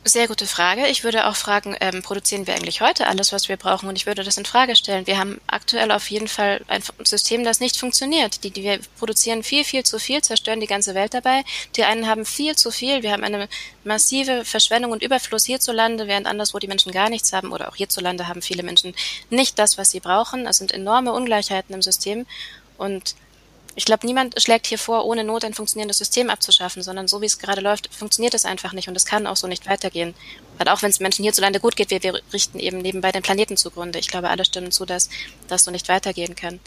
Sehr gute Frage. Ich würde auch fragen, ähm, produzieren wir eigentlich heute alles, was wir brauchen? Und ich würde das in Frage stellen. Wir haben aktuell auf jeden Fall ein System, das nicht funktioniert. Die, die wir produzieren viel, viel zu viel, zerstören die ganze Welt dabei. Die einen haben viel zu viel. Wir haben eine massive Verschwendung und Überfluss hierzulande, während anderswo die Menschen gar nichts haben. Oder auch hierzulande haben viele Menschen nicht das, was sie brauchen. Es sind enorme Ungleichheiten im System. Und ich glaube, niemand schlägt hier vor, ohne Not ein funktionierendes System abzuschaffen, sondern so wie es gerade läuft, funktioniert es einfach nicht und es kann auch so nicht weitergehen. Weil auch wenn es Menschen hierzulande gut geht, wir, wir richten eben nebenbei den Planeten zugrunde. Ich glaube, alle stimmen zu, dass das so nicht weitergehen kann.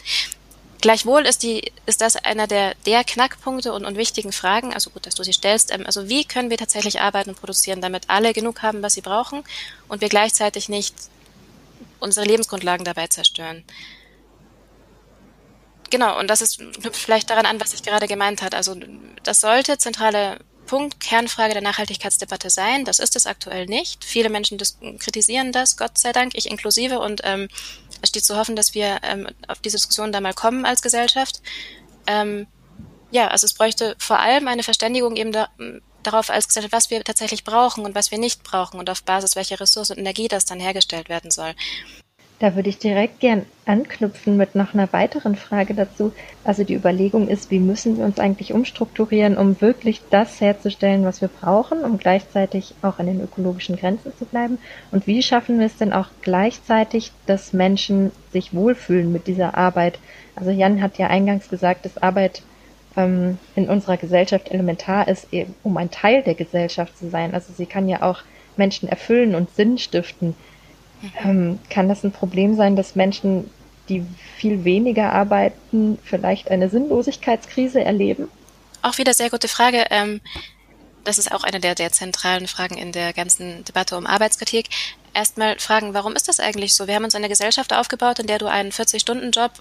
Gleichwohl ist die, ist das einer der, der Knackpunkte und, und wichtigen Fragen. Also gut, dass du sie stellst. Ähm, also wie können wir tatsächlich arbeiten und produzieren, damit alle genug haben, was sie brauchen und wir gleichzeitig nicht unsere Lebensgrundlagen dabei zerstören? Genau, und das ist knüpft vielleicht daran an, was ich gerade gemeint hat. Also das sollte zentrale Punkt, Kernfrage der Nachhaltigkeitsdebatte sein. Das ist es aktuell nicht. Viele Menschen kritisieren das, Gott sei Dank, ich inklusive. Und ähm, es steht zu hoffen, dass wir ähm, auf diese Diskussion da mal kommen als Gesellschaft. Ähm, ja, also es bräuchte vor allem eine Verständigung eben da, darauf als Gesellschaft, was wir tatsächlich brauchen und was wir nicht brauchen und auf Basis welcher Ressource und Energie das dann hergestellt werden soll. Da würde ich direkt gern anknüpfen mit noch einer weiteren Frage dazu. Also die Überlegung ist, wie müssen wir uns eigentlich umstrukturieren, um wirklich das herzustellen, was wir brauchen, um gleichzeitig auch an den ökologischen Grenzen zu bleiben? Und wie schaffen wir es denn auch gleichzeitig, dass Menschen sich wohlfühlen mit dieser Arbeit? Also Jan hat ja eingangs gesagt, dass Arbeit ähm, in unserer Gesellschaft elementar ist, eben, um ein Teil der Gesellschaft zu sein. Also sie kann ja auch Menschen erfüllen und Sinn stiften. Ähm, kann das ein Problem sein, dass Menschen, die viel weniger arbeiten, vielleicht eine Sinnlosigkeitskrise erleben? Auch wieder sehr gute Frage. Ähm, das ist auch eine der, der zentralen Fragen in der ganzen Debatte um Arbeitskritik erstmal fragen, warum ist das eigentlich so? Wir haben uns eine Gesellschaft aufgebaut, in der du einen 40-Stunden-Job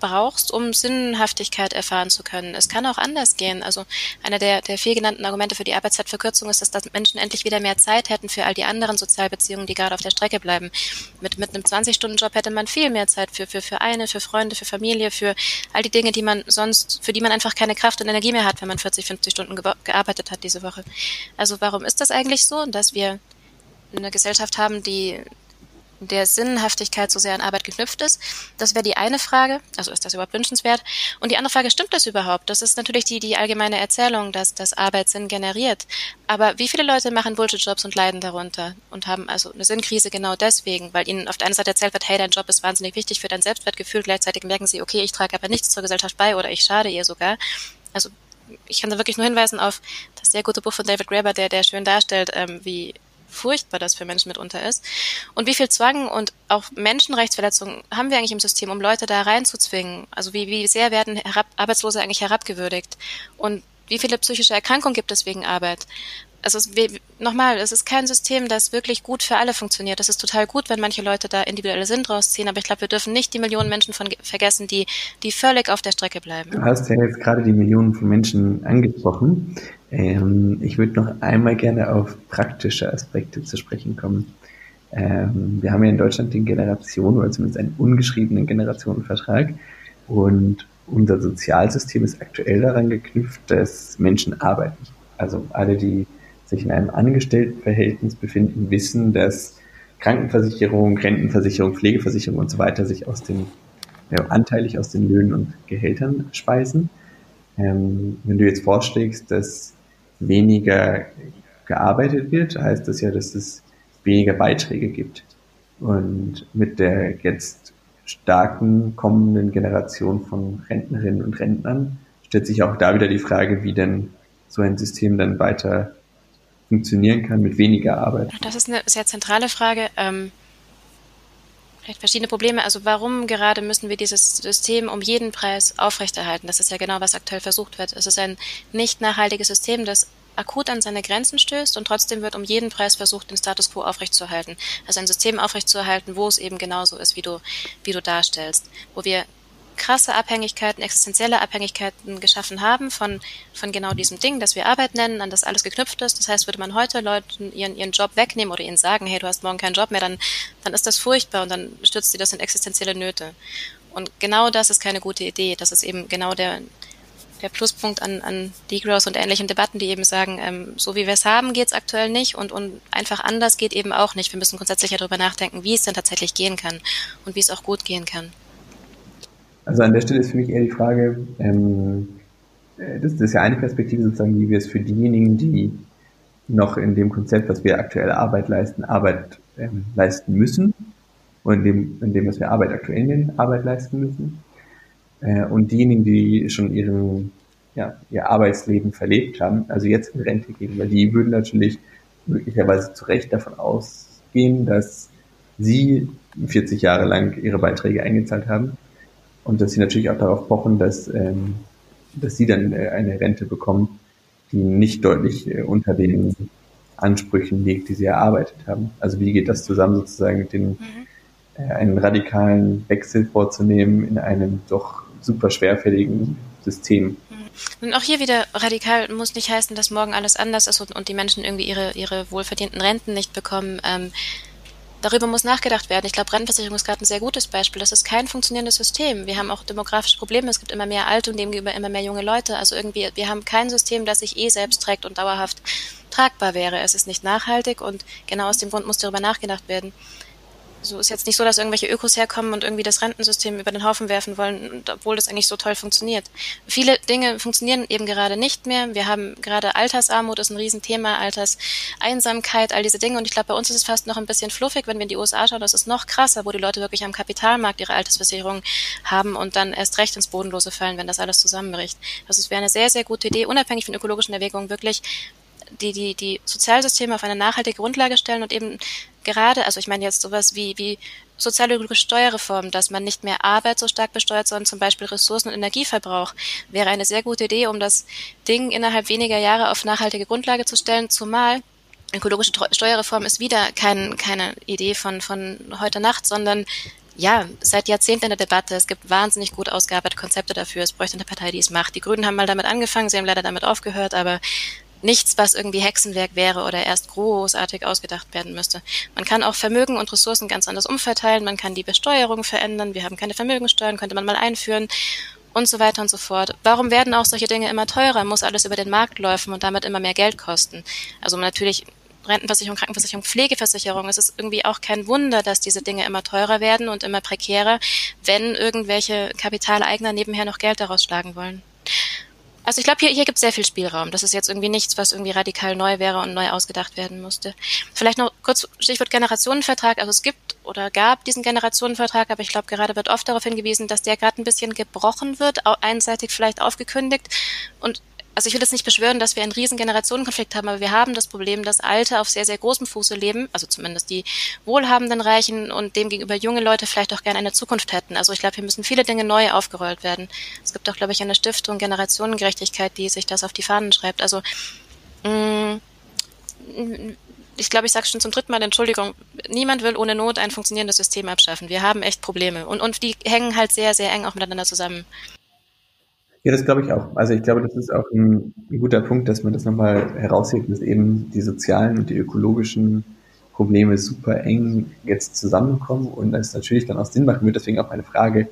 brauchst, um Sinnhaftigkeit erfahren zu können. Es kann auch anders gehen. Also einer der, der viel genannten Argumente für die Arbeitszeitverkürzung ist, dass, dass Menschen endlich wieder mehr Zeit hätten für all die anderen Sozialbeziehungen, die gerade auf der Strecke bleiben. Mit, mit einem 20-Stunden-Job hätte man viel mehr Zeit für, für, für eine, für Freunde, für Familie, für all die Dinge, die man sonst, für die man einfach keine Kraft und Energie mehr hat, wenn man 40, 50 Stunden gearbeitet hat diese Woche. Also warum ist das eigentlich so, dass wir eine Gesellschaft haben, die der Sinnhaftigkeit so sehr an Arbeit geknüpft ist. Das wäre die eine Frage. Also ist das überhaupt wünschenswert? Und die andere Frage, stimmt das überhaupt? Das ist natürlich die, die allgemeine Erzählung, dass das Arbeit Sinn generiert. Aber wie viele Leute machen Bullshit-Jobs und leiden darunter und haben also eine Sinnkrise genau deswegen, weil ihnen auf der einen Seite erzählt wird, hey, dein Job ist wahnsinnig wichtig für dein Selbstwertgefühl. Gleichzeitig merken sie, okay, ich trage aber nichts zur Gesellschaft bei oder ich schade ihr sogar. Also ich kann da wirklich nur hinweisen auf das sehr gute Buch von David Graeber, der, der schön darstellt, ähm, wie furchtbar das für Menschen mitunter ist. Und wie viel Zwang und auch Menschenrechtsverletzungen haben wir eigentlich im System, um Leute da reinzuzwingen? Also wie, wie sehr werden herab, Arbeitslose eigentlich herabgewürdigt? Und wie viele psychische Erkrankungen gibt es wegen Arbeit? Also nochmal, es ist kein System, das wirklich gut für alle funktioniert. Es ist total gut, wenn manche Leute da individuelle Sinn draus ziehen, aber ich glaube, wir dürfen nicht die Millionen Menschen von, vergessen, die, die völlig auf der Strecke bleiben. Du hast ja jetzt gerade die Millionen von Menschen angesprochen. Ähm, ich würde noch einmal gerne auf praktische Aspekte zu sprechen kommen. Ähm, wir haben ja in Deutschland den Generationen oder zumindest einen ungeschriebenen Generationenvertrag und unser Sozialsystem ist aktuell daran geknüpft, dass Menschen arbeiten. Also alle, die sich in einem Angestelltenverhältnis befinden, wissen, dass Krankenversicherung, Rentenversicherung, Pflegeversicherung und so weiter sich aus den, ja, anteilig aus den Löhnen und Gehältern speisen. Ähm, wenn du jetzt vorschlägst, dass weniger gearbeitet wird, heißt das ja, dass es weniger Beiträge gibt. Und mit der jetzt starken kommenden Generation von Rentnerinnen und Rentnern stellt sich auch da wieder die Frage, wie denn so ein System dann weiter funktionieren kann mit weniger Arbeit. Das ist eine sehr zentrale Frage. Ähm, vielleicht verschiedene Probleme. Also warum gerade müssen wir dieses System um jeden Preis aufrechterhalten? Das ist ja genau, was aktuell versucht wird. Es ist ein nicht nachhaltiges System, das akut an seine Grenzen stößt und trotzdem wird um jeden Preis versucht, den Status quo aufrechtzuerhalten. Also ein System aufrechtzuerhalten, wo es eben genauso ist, wie du, wie du darstellst. Wo wir krasse Abhängigkeiten, existenzielle Abhängigkeiten geschaffen haben von, von genau diesem Ding, das wir Arbeit nennen, an das alles geknüpft ist. Das heißt, würde man heute Leuten ihren, ihren Job wegnehmen oder ihnen sagen, hey, du hast morgen keinen Job mehr, dann, dann ist das furchtbar und dann stürzt sie das in existenzielle Nöte. Und genau das ist keine gute Idee. Das ist eben genau der, der Pluspunkt an, an Degrowth und ähnlichen Debatten, die eben sagen, ähm, so wie wir es haben, geht es aktuell nicht und, und einfach anders geht eben auch nicht. Wir müssen grundsätzlich darüber nachdenken, wie es denn tatsächlich gehen kann und wie es auch gut gehen kann. Also an der Stelle ist für mich eher die Frage, ähm, äh, das, das ist ja eine Perspektive sozusagen, wie wir es für diejenigen, die noch in dem Konzept, was wir aktuell Arbeit leisten, Arbeit ähm, leisten müssen und in dem, in dem, was wir Arbeit aktuell nennen, Arbeit leisten müssen. Äh, und diejenigen, die schon ihren, ja, ihr Arbeitsleben verlebt haben, also jetzt in Rente gehen, weil die würden natürlich möglicherweise zu Recht davon ausgehen, dass sie 40 Jahre lang ihre Beiträge eingezahlt haben und dass sie natürlich auch darauf pochen, dass, ähm, dass sie dann äh, eine Rente bekommen, die nicht deutlich äh, unter den Ansprüchen liegt, die sie erarbeitet haben. Also wie geht das zusammen sozusagen mit den, mhm. äh, einen radikalen Wechsel vorzunehmen in einem doch super schwerfälligen System. Und auch hier wieder radikal muss nicht heißen, dass morgen alles anders ist und, und die Menschen irgendwie ihre, ihre wohlverdienten Renten nicht bekommen. Ähm, darüber muss nachgedacht werden. Ich glaube, Rentenversicherung ist gerade ein sehr gutes Beispiel. Das ist kein funktionierendes System. Wir haben auch demografische Probleme. Es gibt immer mehr Alte und demgegenüber immer mehr junge Leute. Also irgendwie, wir haben kein System, das sich eh selbst trägt und dauerhaft tragbar wäre. Es ist nicht nachhaltig und genau aus dem Grund muss darüber nachgedacht werden so ist jetzt nicht so, dass irgendwelche Ökos herkommen und irgendwie das Rentensystem über den Haufen werfen wollen, obwohl das eigentlich so toll funktioniert. Viele Dinge funktionieren eben gerade nicht mehr. Wir haben gerade Altersarmut ist ein Riesenthema, Alterseinsamkeit, all diese Dinge. Und ich glaube, bei uns ist es fast noch ein bisschen fluffig, wenn wir in die USA schauen. Das ist noch krasser, wo die Leute wirklich am Kapitalmarkt ihre Altersversicherung haben und dann erst recht ins Bodenlose fallen, wenn das alles zusammenbricht. Das wäre eine sehr, sehr gute Idee, unabhängig von ökologischen Erwägungen, wirklich die, die, die Sozialsysteme auf eine nachhaltige Grundlage stellen und eben gerade, also ich meine jetzt sowas wie, wie sozialökologische Steuerreform, dass man nicht mehr Arbeit so stark besteuert, sondern zum Beispiel Ressourcen- und Energieverbrauch, wäre eine sehr gute Idee, um das Ding innerhalb weniger Jahre auf nachhaltige Grundlage zu stellen, zumal ökologische Steuerreform ist wieder kein, keine Idee von, von heute Nacht, sondern ja, seit Jahrzehnten in der Debatte. Es gibt wahnsinnig gut ausgearbeitete Konzepte dafür. Es bräuchte eine Partei, die es macht. Die Grünen haben mal damit angefangen, sie haben leider damit aufgehört, aber nichts, was irgendwie Hexenwerk wäre oder erst großartig ausgedacht werden müsste. Man kann auch Vermögen und Ressourcen ganz anders umverteilen, man kann die Besteuerung verändern, wir haben keine Vermögensteuern, könnte man mal einführen und so weiter und so fort. Warum werden auch solche Dinge immer teurer? Muss alles über den Markt laufen und damit immer mehr Geld kosten? Also natürlich Rentenversicherung, Krankenversicherung, Pflegeversicherung. Es ist irgendwie auch kein Wunder, dass diese Dinge immer teurer werden und immer prekärer, wenn irgendwelche Kapitaleigner nebenher noch Geld daraus schlagen wollen. Also ich glaube, hier, hier gibt es sehr viel Spielraum. Das ist jetzt irgendwie nichts, was irgendwie radikal neu wäre und neu ausgedacht werden musste. Vielleicht noch kurz Stichwort Generationenvertrag. Also es gibt oder gab diesen Generationenvertrag, aber ich glaube, gerade wird oft darauf hingewiesen, dass der gerade ein bisschen gebrochen wird, einseitig vielleicht aufgekündigt. Und also ich will jetzt nicht beschwören, dass wir einen riesen Generationenkonflikt haben, aber wir haben das Problem, dass Alte auf sehr, sehr großem Fuße leben, also zumindest die wohlhabenden Reichen und demgegenüber junge Leute vielleicht auch gerne eine Zukunft hätten. Also ich glaube, hier müssen viele Dinge neu aufgerollt werden. Es gibt auch, glaube ich, eine Stiftung Generationengerechtigkeit, die sich das auf die Fahnen schreibt. Also mh, mm, ich glaube, ich sage schon zum dritten Mal, Entschuldigung, niemand will ohne Not ein funktionierendes System abschaffen. Wir haben echt Probleme. Und, und die hängen halt sehr, sehr eng auch miteinander zusammen. Ja, das glaube ich auch. Also ich glaube, das ist auch ein, ein guter Punkt, dass man das nochmal heraushebt, dass eben die sozialen und die ökologischen Probleme super eng jetzt zusammenkommen und es natürlich dann auch Sinn machen wird. Deswegen auch eine Frage,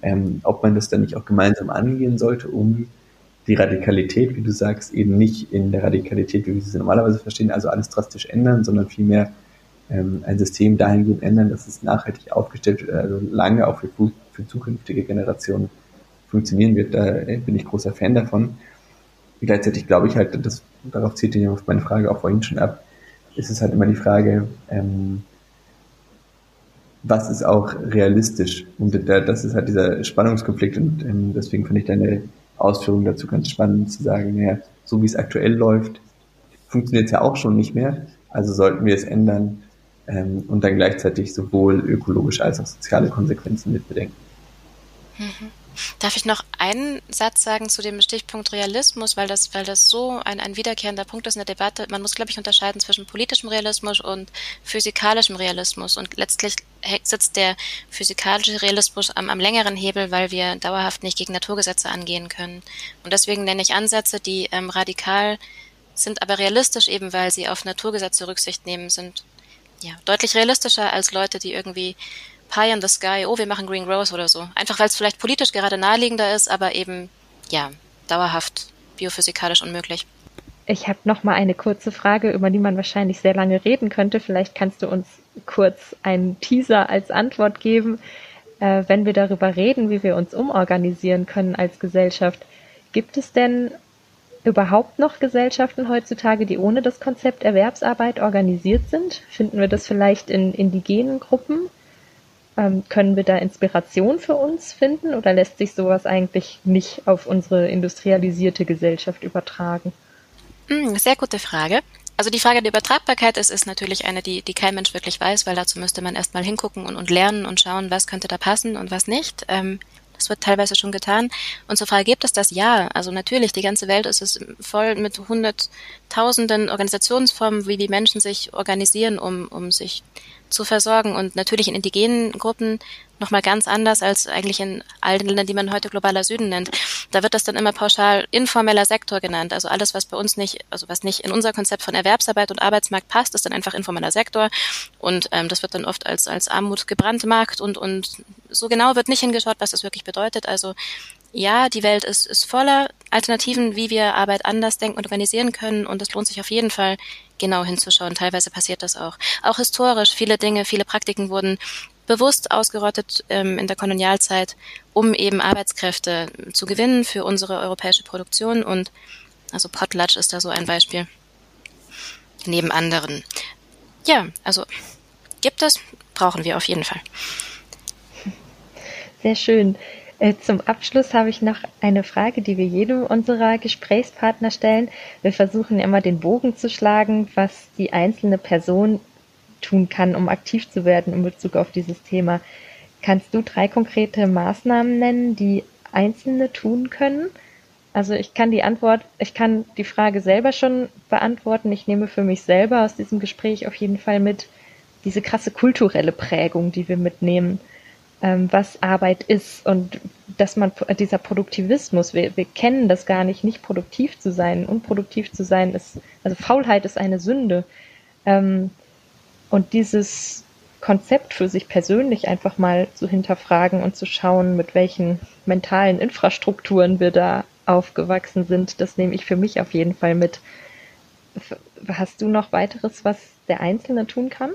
ähm, ob man das dann nicht auch gemeinsam angehen sollte, um die Radikalität, wie du sagst, eben nicht in der Radikalität, wie wir sie normalerweise verstehen, also alles drastisch ändern, sondern vielmehr ähm, ein System dahingehend ändern, dass es nachhaltig aufgestellt wird, also lange auch für, für zukünftige Generationen funktionieren wird. Da bin ich großer Fan davon. Gleichzeitig glaube ich halt, das, darauf zieht auf meine Frage auch vorhin schon ab, ist es halt immer die Frage, ähm, was ist auch realistisch? Und das ist halt dieser Spannungskonflikt und ähm, deswegen finde ich deine Ausführungen dazu ganz spannend zu sagen, naja, so wie es aktuell läuft, funktioniert es ja auch schon nicht mehr. Also sollten wir es ändern ähm, und dann gleichzeitig sowohl ökologische als auch soziale Konsequenzen mitbedenken. Mhm. Darf ich noch einen Satz sagen zu dem Stichpunkt Realismus, weil das, weil das so ein, ein wiederkehrender Punkt ist in der Debatte. Man muss, glaube ich, unterscheiden zwischen politischem Realismus und physikalischem Realismus. Und letztlich sitzt der physikalische Realismus am, am längeren Hebel, weil wir dauerhaft nicht gegen Naturgesetze angehen können. Und deswegen nenne ich Ansätze, die ähm, radikal sind, aber realistisch eben, weil sie auf Naturgesetze Rücksicht nehmen, sind ja deutlich realistischer als Leute, die irgendwie Pie in the Sky, oh, wir machen Green Growth oder so. Einfach weil es vielleicht politisch gerade naheliegender ist, aber eben, ja, dauerhaft biophysikalisch unmöglich. Ich habe noch mal eine kurze Frage, über die man wahrscheinlich sehr lange reden könnte. Vielleicht kannst du uns kurz einen Teaser als Antwort geben. Äh, wenn wir darüber reden, wie wir uns umorganisieren können als Gesellschaft, gibt es denn überhaupt noch Gesellschaften heutzutage, die ohne das Konzept Erwerbsarbeit organisiert sind? Finden wir das vielleicht in indigenen Gruppen? Ähm, können wir da Inspiration für uns finden oder lässt sich sowas eigentlich nicht auf unsere industrialisierte Gesellschaft übertragen? Hm, sehr gute Frage. Also die Frage der Übertragbarkeit ist, ist natürlich eine, die, die kein Mensch wirklich weiß, weil dazu müsste man erstmal hingucken und, und lernen und schauen, was könnte da passen und was nicht. Ähm, das wird teilweise schon getan. Und zur Frage, gibt es das? Ja. Also natürlich, die ganze Welt ist es voll mit hunderttausenden Organisationsformen, wie die Menschen sich organisieren, um, um sich zu versorgen. Und natürlich in indigenen Gruppen nochmal ganz anders als eigentlich in all den Ländern, die man heute globaler Süden nennt. Da wird das dann immer pauschal informeller Sektor genannt. Also alles, was bei uns nicht, also was nicht in unser Konzept von Erwerbsarbeit und Arbeitsmarkt passt, ist dann einfach informeller Sektor. Und ähm, das wird dann oft als, als Armut gebrandmarkt und, und so genau wird nicht hingeschaut, was das wirklich bedeutet. Also ja, die Welt ist, ist voller Alternativen, wie wir Arbeit anders denken und organisieren können. Und es lohnt sich auf jeden Fall, genau hinzuschauen. Teilweise passiert das auch. Auch historisch. Viele Dinge, viele Praktiken wurden bewusst ausgerottet ähm, in der Kolonialzeit, um eben Arbeitskräfte zu gewinnen für unsere europäische Produktion. Und also Potlatch ist da so ein Beispiel. Neben anderen. Ja, also gibt es, brauchen wir auf jeden Fall. Sehr schön. Äh, zum Abschluss habe ich noch eine Frage, die wir jedem unserer Gesprächspartner stellen. Wir versuchen immer den Bogen zu schlagen, was die einzelne Person tun kann, um aktiv zu werden in Bezug auf dieses Thema. Kannst du drei konkrete Maßnahmen nennen, die Einzelne tun können? Also ich kann die Antwort, ich kann die Frage selber schon beantworten. Ich nehme für mich selber aus diesem Gespräch auf jeden Fall mit diese krasse kulturelle Prägung, die wir mitnehmen ähm, was Arbeit ist und dass man dieser Produktivismus, wir, wir kennen das gar nicht, nicht produktiv zu sein, unproduktiv zu sein, ist, also Faulheit ist eine Sünde. Ähm, und dieses Konzept für sich persönlich einfach mal zu hinterfragen und zu schauen, mit welchen mentalen Infrastrukturen wir da aufgewachsen sind, das nehme ich für mich auf jeden Fall mit. Hast du noch weiteres, was der Einzelne tun kann?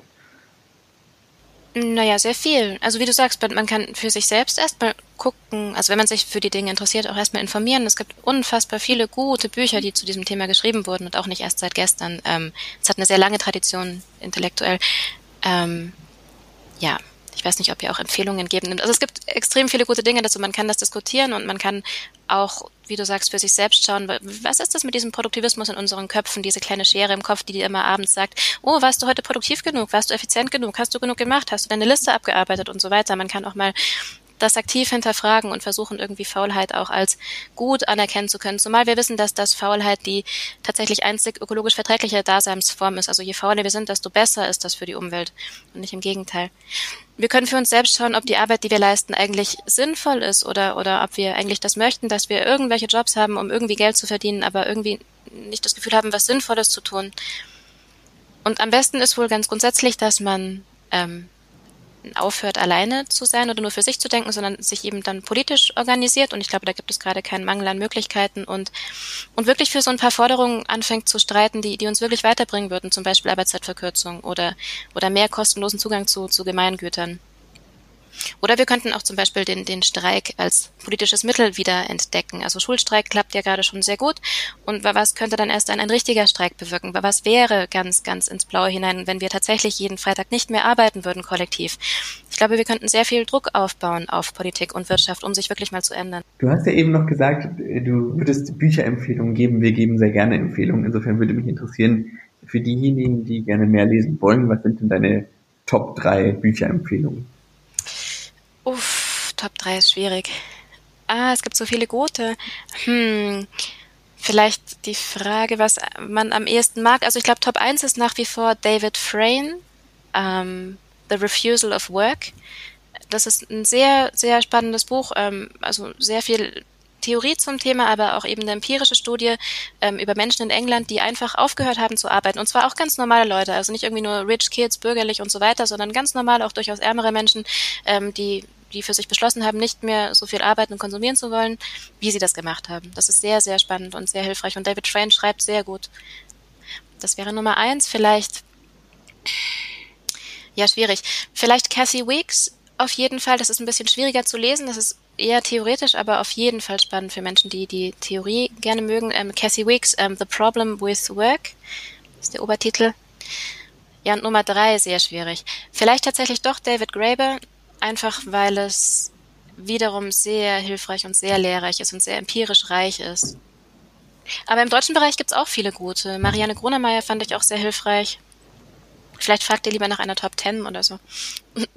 Naja, sehr viel. Also wie du sagst, man kann für sich selbst erstmal gucken, also wenn man sich für die Dinge interessiert, auch erstmal informieren. Es gibt unfassbar viele gute Bücher, die zu diesem Thema geschrieben wurden und auch nicht erst seit gestern. Ähm, es hat eine sehr lange Tradition intellektuell. Ähm, ja, ich weiß nicht, ob ihr auch Empfehlungen geben. Also es gibt extrem viele gute Dinge dazu. Man kann das diskutieren und man kann auch, wie du sagst, für sich selbst schauen, was ist das mit diesem Produktivismus in unseren Köpfen, diese kleine Schere im Kopf, die dir immer abends sagt, oh, warst du heute produktiv genug, warst du effizient genug, hast du genug gemacht, hast du deine Liste abgearbeitet und so weiter. Man kann auch mal das aktiv hinterfragen und versuchen irgendwie Faulheit auch als gut anerkennen zu können. Zumal wir wissen, dass das Faulheit die tatsächlich einzig ökologisch verträgliche Daseinsform ist. Also je fauler wir sind, desto besser ist das für die Umwelt und nicht im Gegenteil. Wir können für uns selbst schauen, ob die Arbeit, die wir leisten, eigentlich sinnvoll ist oder, oder ob wir eigentlich das möchten, dass wir irgendwelche Jobs haben, um irgendwie Geld zu verdienen, aber irgendwie nicht das Gefühl haben, was Sinnvolles zu tun. Und am besten ist wohl ganz grundsätzlich, dass man ähm, aufhört, alleine zu sein oder nur für sich zu denken, sondern sich eben dann politisch organisiert. Und ich glaube, da gibt es gerade keinen Mangel an Möglichkeiten und, und wirklich für so ein paar Forderungen anfängt zu streiten, die, die uns wirklich weiterbringen würden, zum Beispiel Arbeitszeitverkürzung oder, oder mehr kostenlosen Zugang zu, zu Gemeingütern. Oder wir könnten auch zum Beispiel den, den Streik als politisches Mittel wieder entdecken. Also Schulstreik klappt ja gerade schon sehr gut. Und was könnte dann erst ein, ein richtiger Streik bewirken? Was wäre ganz, ganz ins Blaue hinein, wenn wir tatsächlich jeden Freitag nicht mehr arbeiten würden kollektiv? Ich glaube, wir könnten sehr viel Druck aufbauen auf Politik und Wirtschaft, um sich wirklich mal zu ändern. Du hast ja eben noch gesagt, du würdest Bücherempfehlungen geben. Wir geben sehr gerne Empfehlungen. Insofern würde mich interessieren, für diejenigen, die gerne mehr lesen wollen, was sind denn deine Top 3 Bücherempfehlungen? Top 3 ist schwierig. Ah, es gibt so viele gute. Hm, vielleicht die Frage, was man am ehesten mag. Also ich glaube, Top 1 ist nach wie vor David Frayne, ähm, The Refusal of Work. Das ist ein sehr, sehr spannendes Buch. Ähm, also sehr viel Theorie zum Thema, aber auch eben eine empirische Studie ähm, über Menschen in England, die einfach aufgehört haben zu arbeiten. Und zwar auch ganz normale Leute, also nicht irgendwie nur Rich Kids, bürgerlich und so weiter, sondern ganz normal auch durchaus ärmere Menschen, ähm, die die für sich beschlossen haben, nicht mehr so viel arbeiten und konsumieren zu wollen, wie sie das gemacht haben. Das ist sehr, sehr spannend und sehr hilfreich. Und David Train schreibt sehr gut. Das wäre Nummer eins. Vielleicht, ja, schwierig. Vielleicht Cathy Weeks auf jeden Fall. Das ist ein bisschen schwieriger zu lesen. Das ist eher theoretisch, aber auf jeden Fall spannend für Menschen, die die Theorie gerne mögen. Ähm, Cathy Weeks, ähm, The Problem with Work ist der Obertitel. Ja, und Nummer drei sehr schwierig. Vielleicht tatsächlich doch David Graeber, einfach weil es wiederum sehr hilfreich und sehr lehrreich ist und sehr empirisch reich ist. Aber im deutschen Bereich gibt es auch viele gute. Marianne Grunemeyer fand ich auch sehr hilfreich. Vielleicht fragt ihr lieber nach einer Top Ten oder so.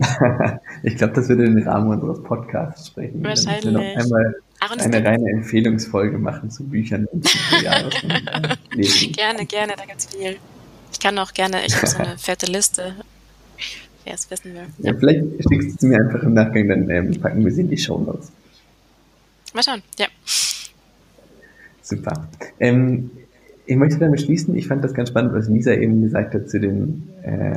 ich glaube, das würde den Rahmen unseres Podcasts sprechen. Wahrscheinlich. Wir noch einmal eine reine Empfehlungsfolge machen zu Büchern und zu Gerne, gerne, da gibt's viel. Ich kann auch gerne, ich habe so eine fette Liste wer es wissen will. Ja, vielleicht schickst du mir einfach im Nachgang, dann ähm, packen wir sie in die Show Notes. Mal schauen, ja. Super. Ähm, ich möchte damit schließen. Ich fand das ganz spannend, was Lisa eben gesagt hat zu dem, äh,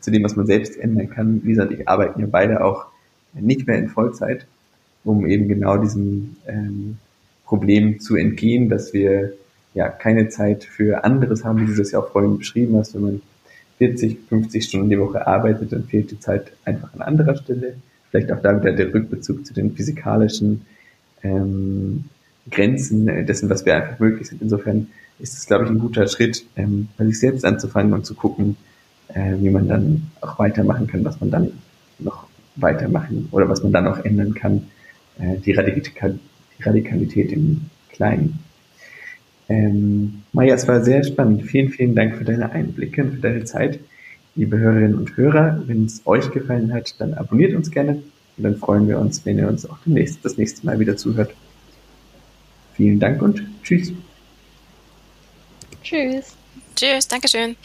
zu dem, was man selbst ändern kann. Lisa und ich arbeiten ja beide auch nicht mehr in Vollzeit, um eben genau diesem ähm, Problem zu entgehen, dass wir ja keine Zeit für anderes haben, wie du das ja auch vorhin beschrieben hast, wenn man 40, 50 Stunden die Woche arbeitet, dann fehlt die Zeit einfach an anderer Stelle. Vielleicht auch da wieder der Rückbezug zu den physikalischen ähm, Grenzen dessen, was wir einfach möglich sind. Insofern ist es, glaube ich, ein guter Schritt, ähm, bei sich selbst anzufangen und zu gucken, äh, wie man dann auch weitermachen kann, was man dann noch weitermachen oder was man dann auch ändern kann. Äh, die, Radikal die Radikalität im Kleinen. Ähm, Maja, es war sehr spannend. Vielen, vielen Dank für deine Einblicke und für deine Zeit. Liebe Hörerinnen und Hörer, wenn es euch gefallen hat, dann abonniert uns gerne und dann freuen wir uns, wenn ihr uns auch demnächst, das nächste Mal wieder zuhört. Vielen Dank und tschüss. Tschüss. Tschüss, Dankeschön.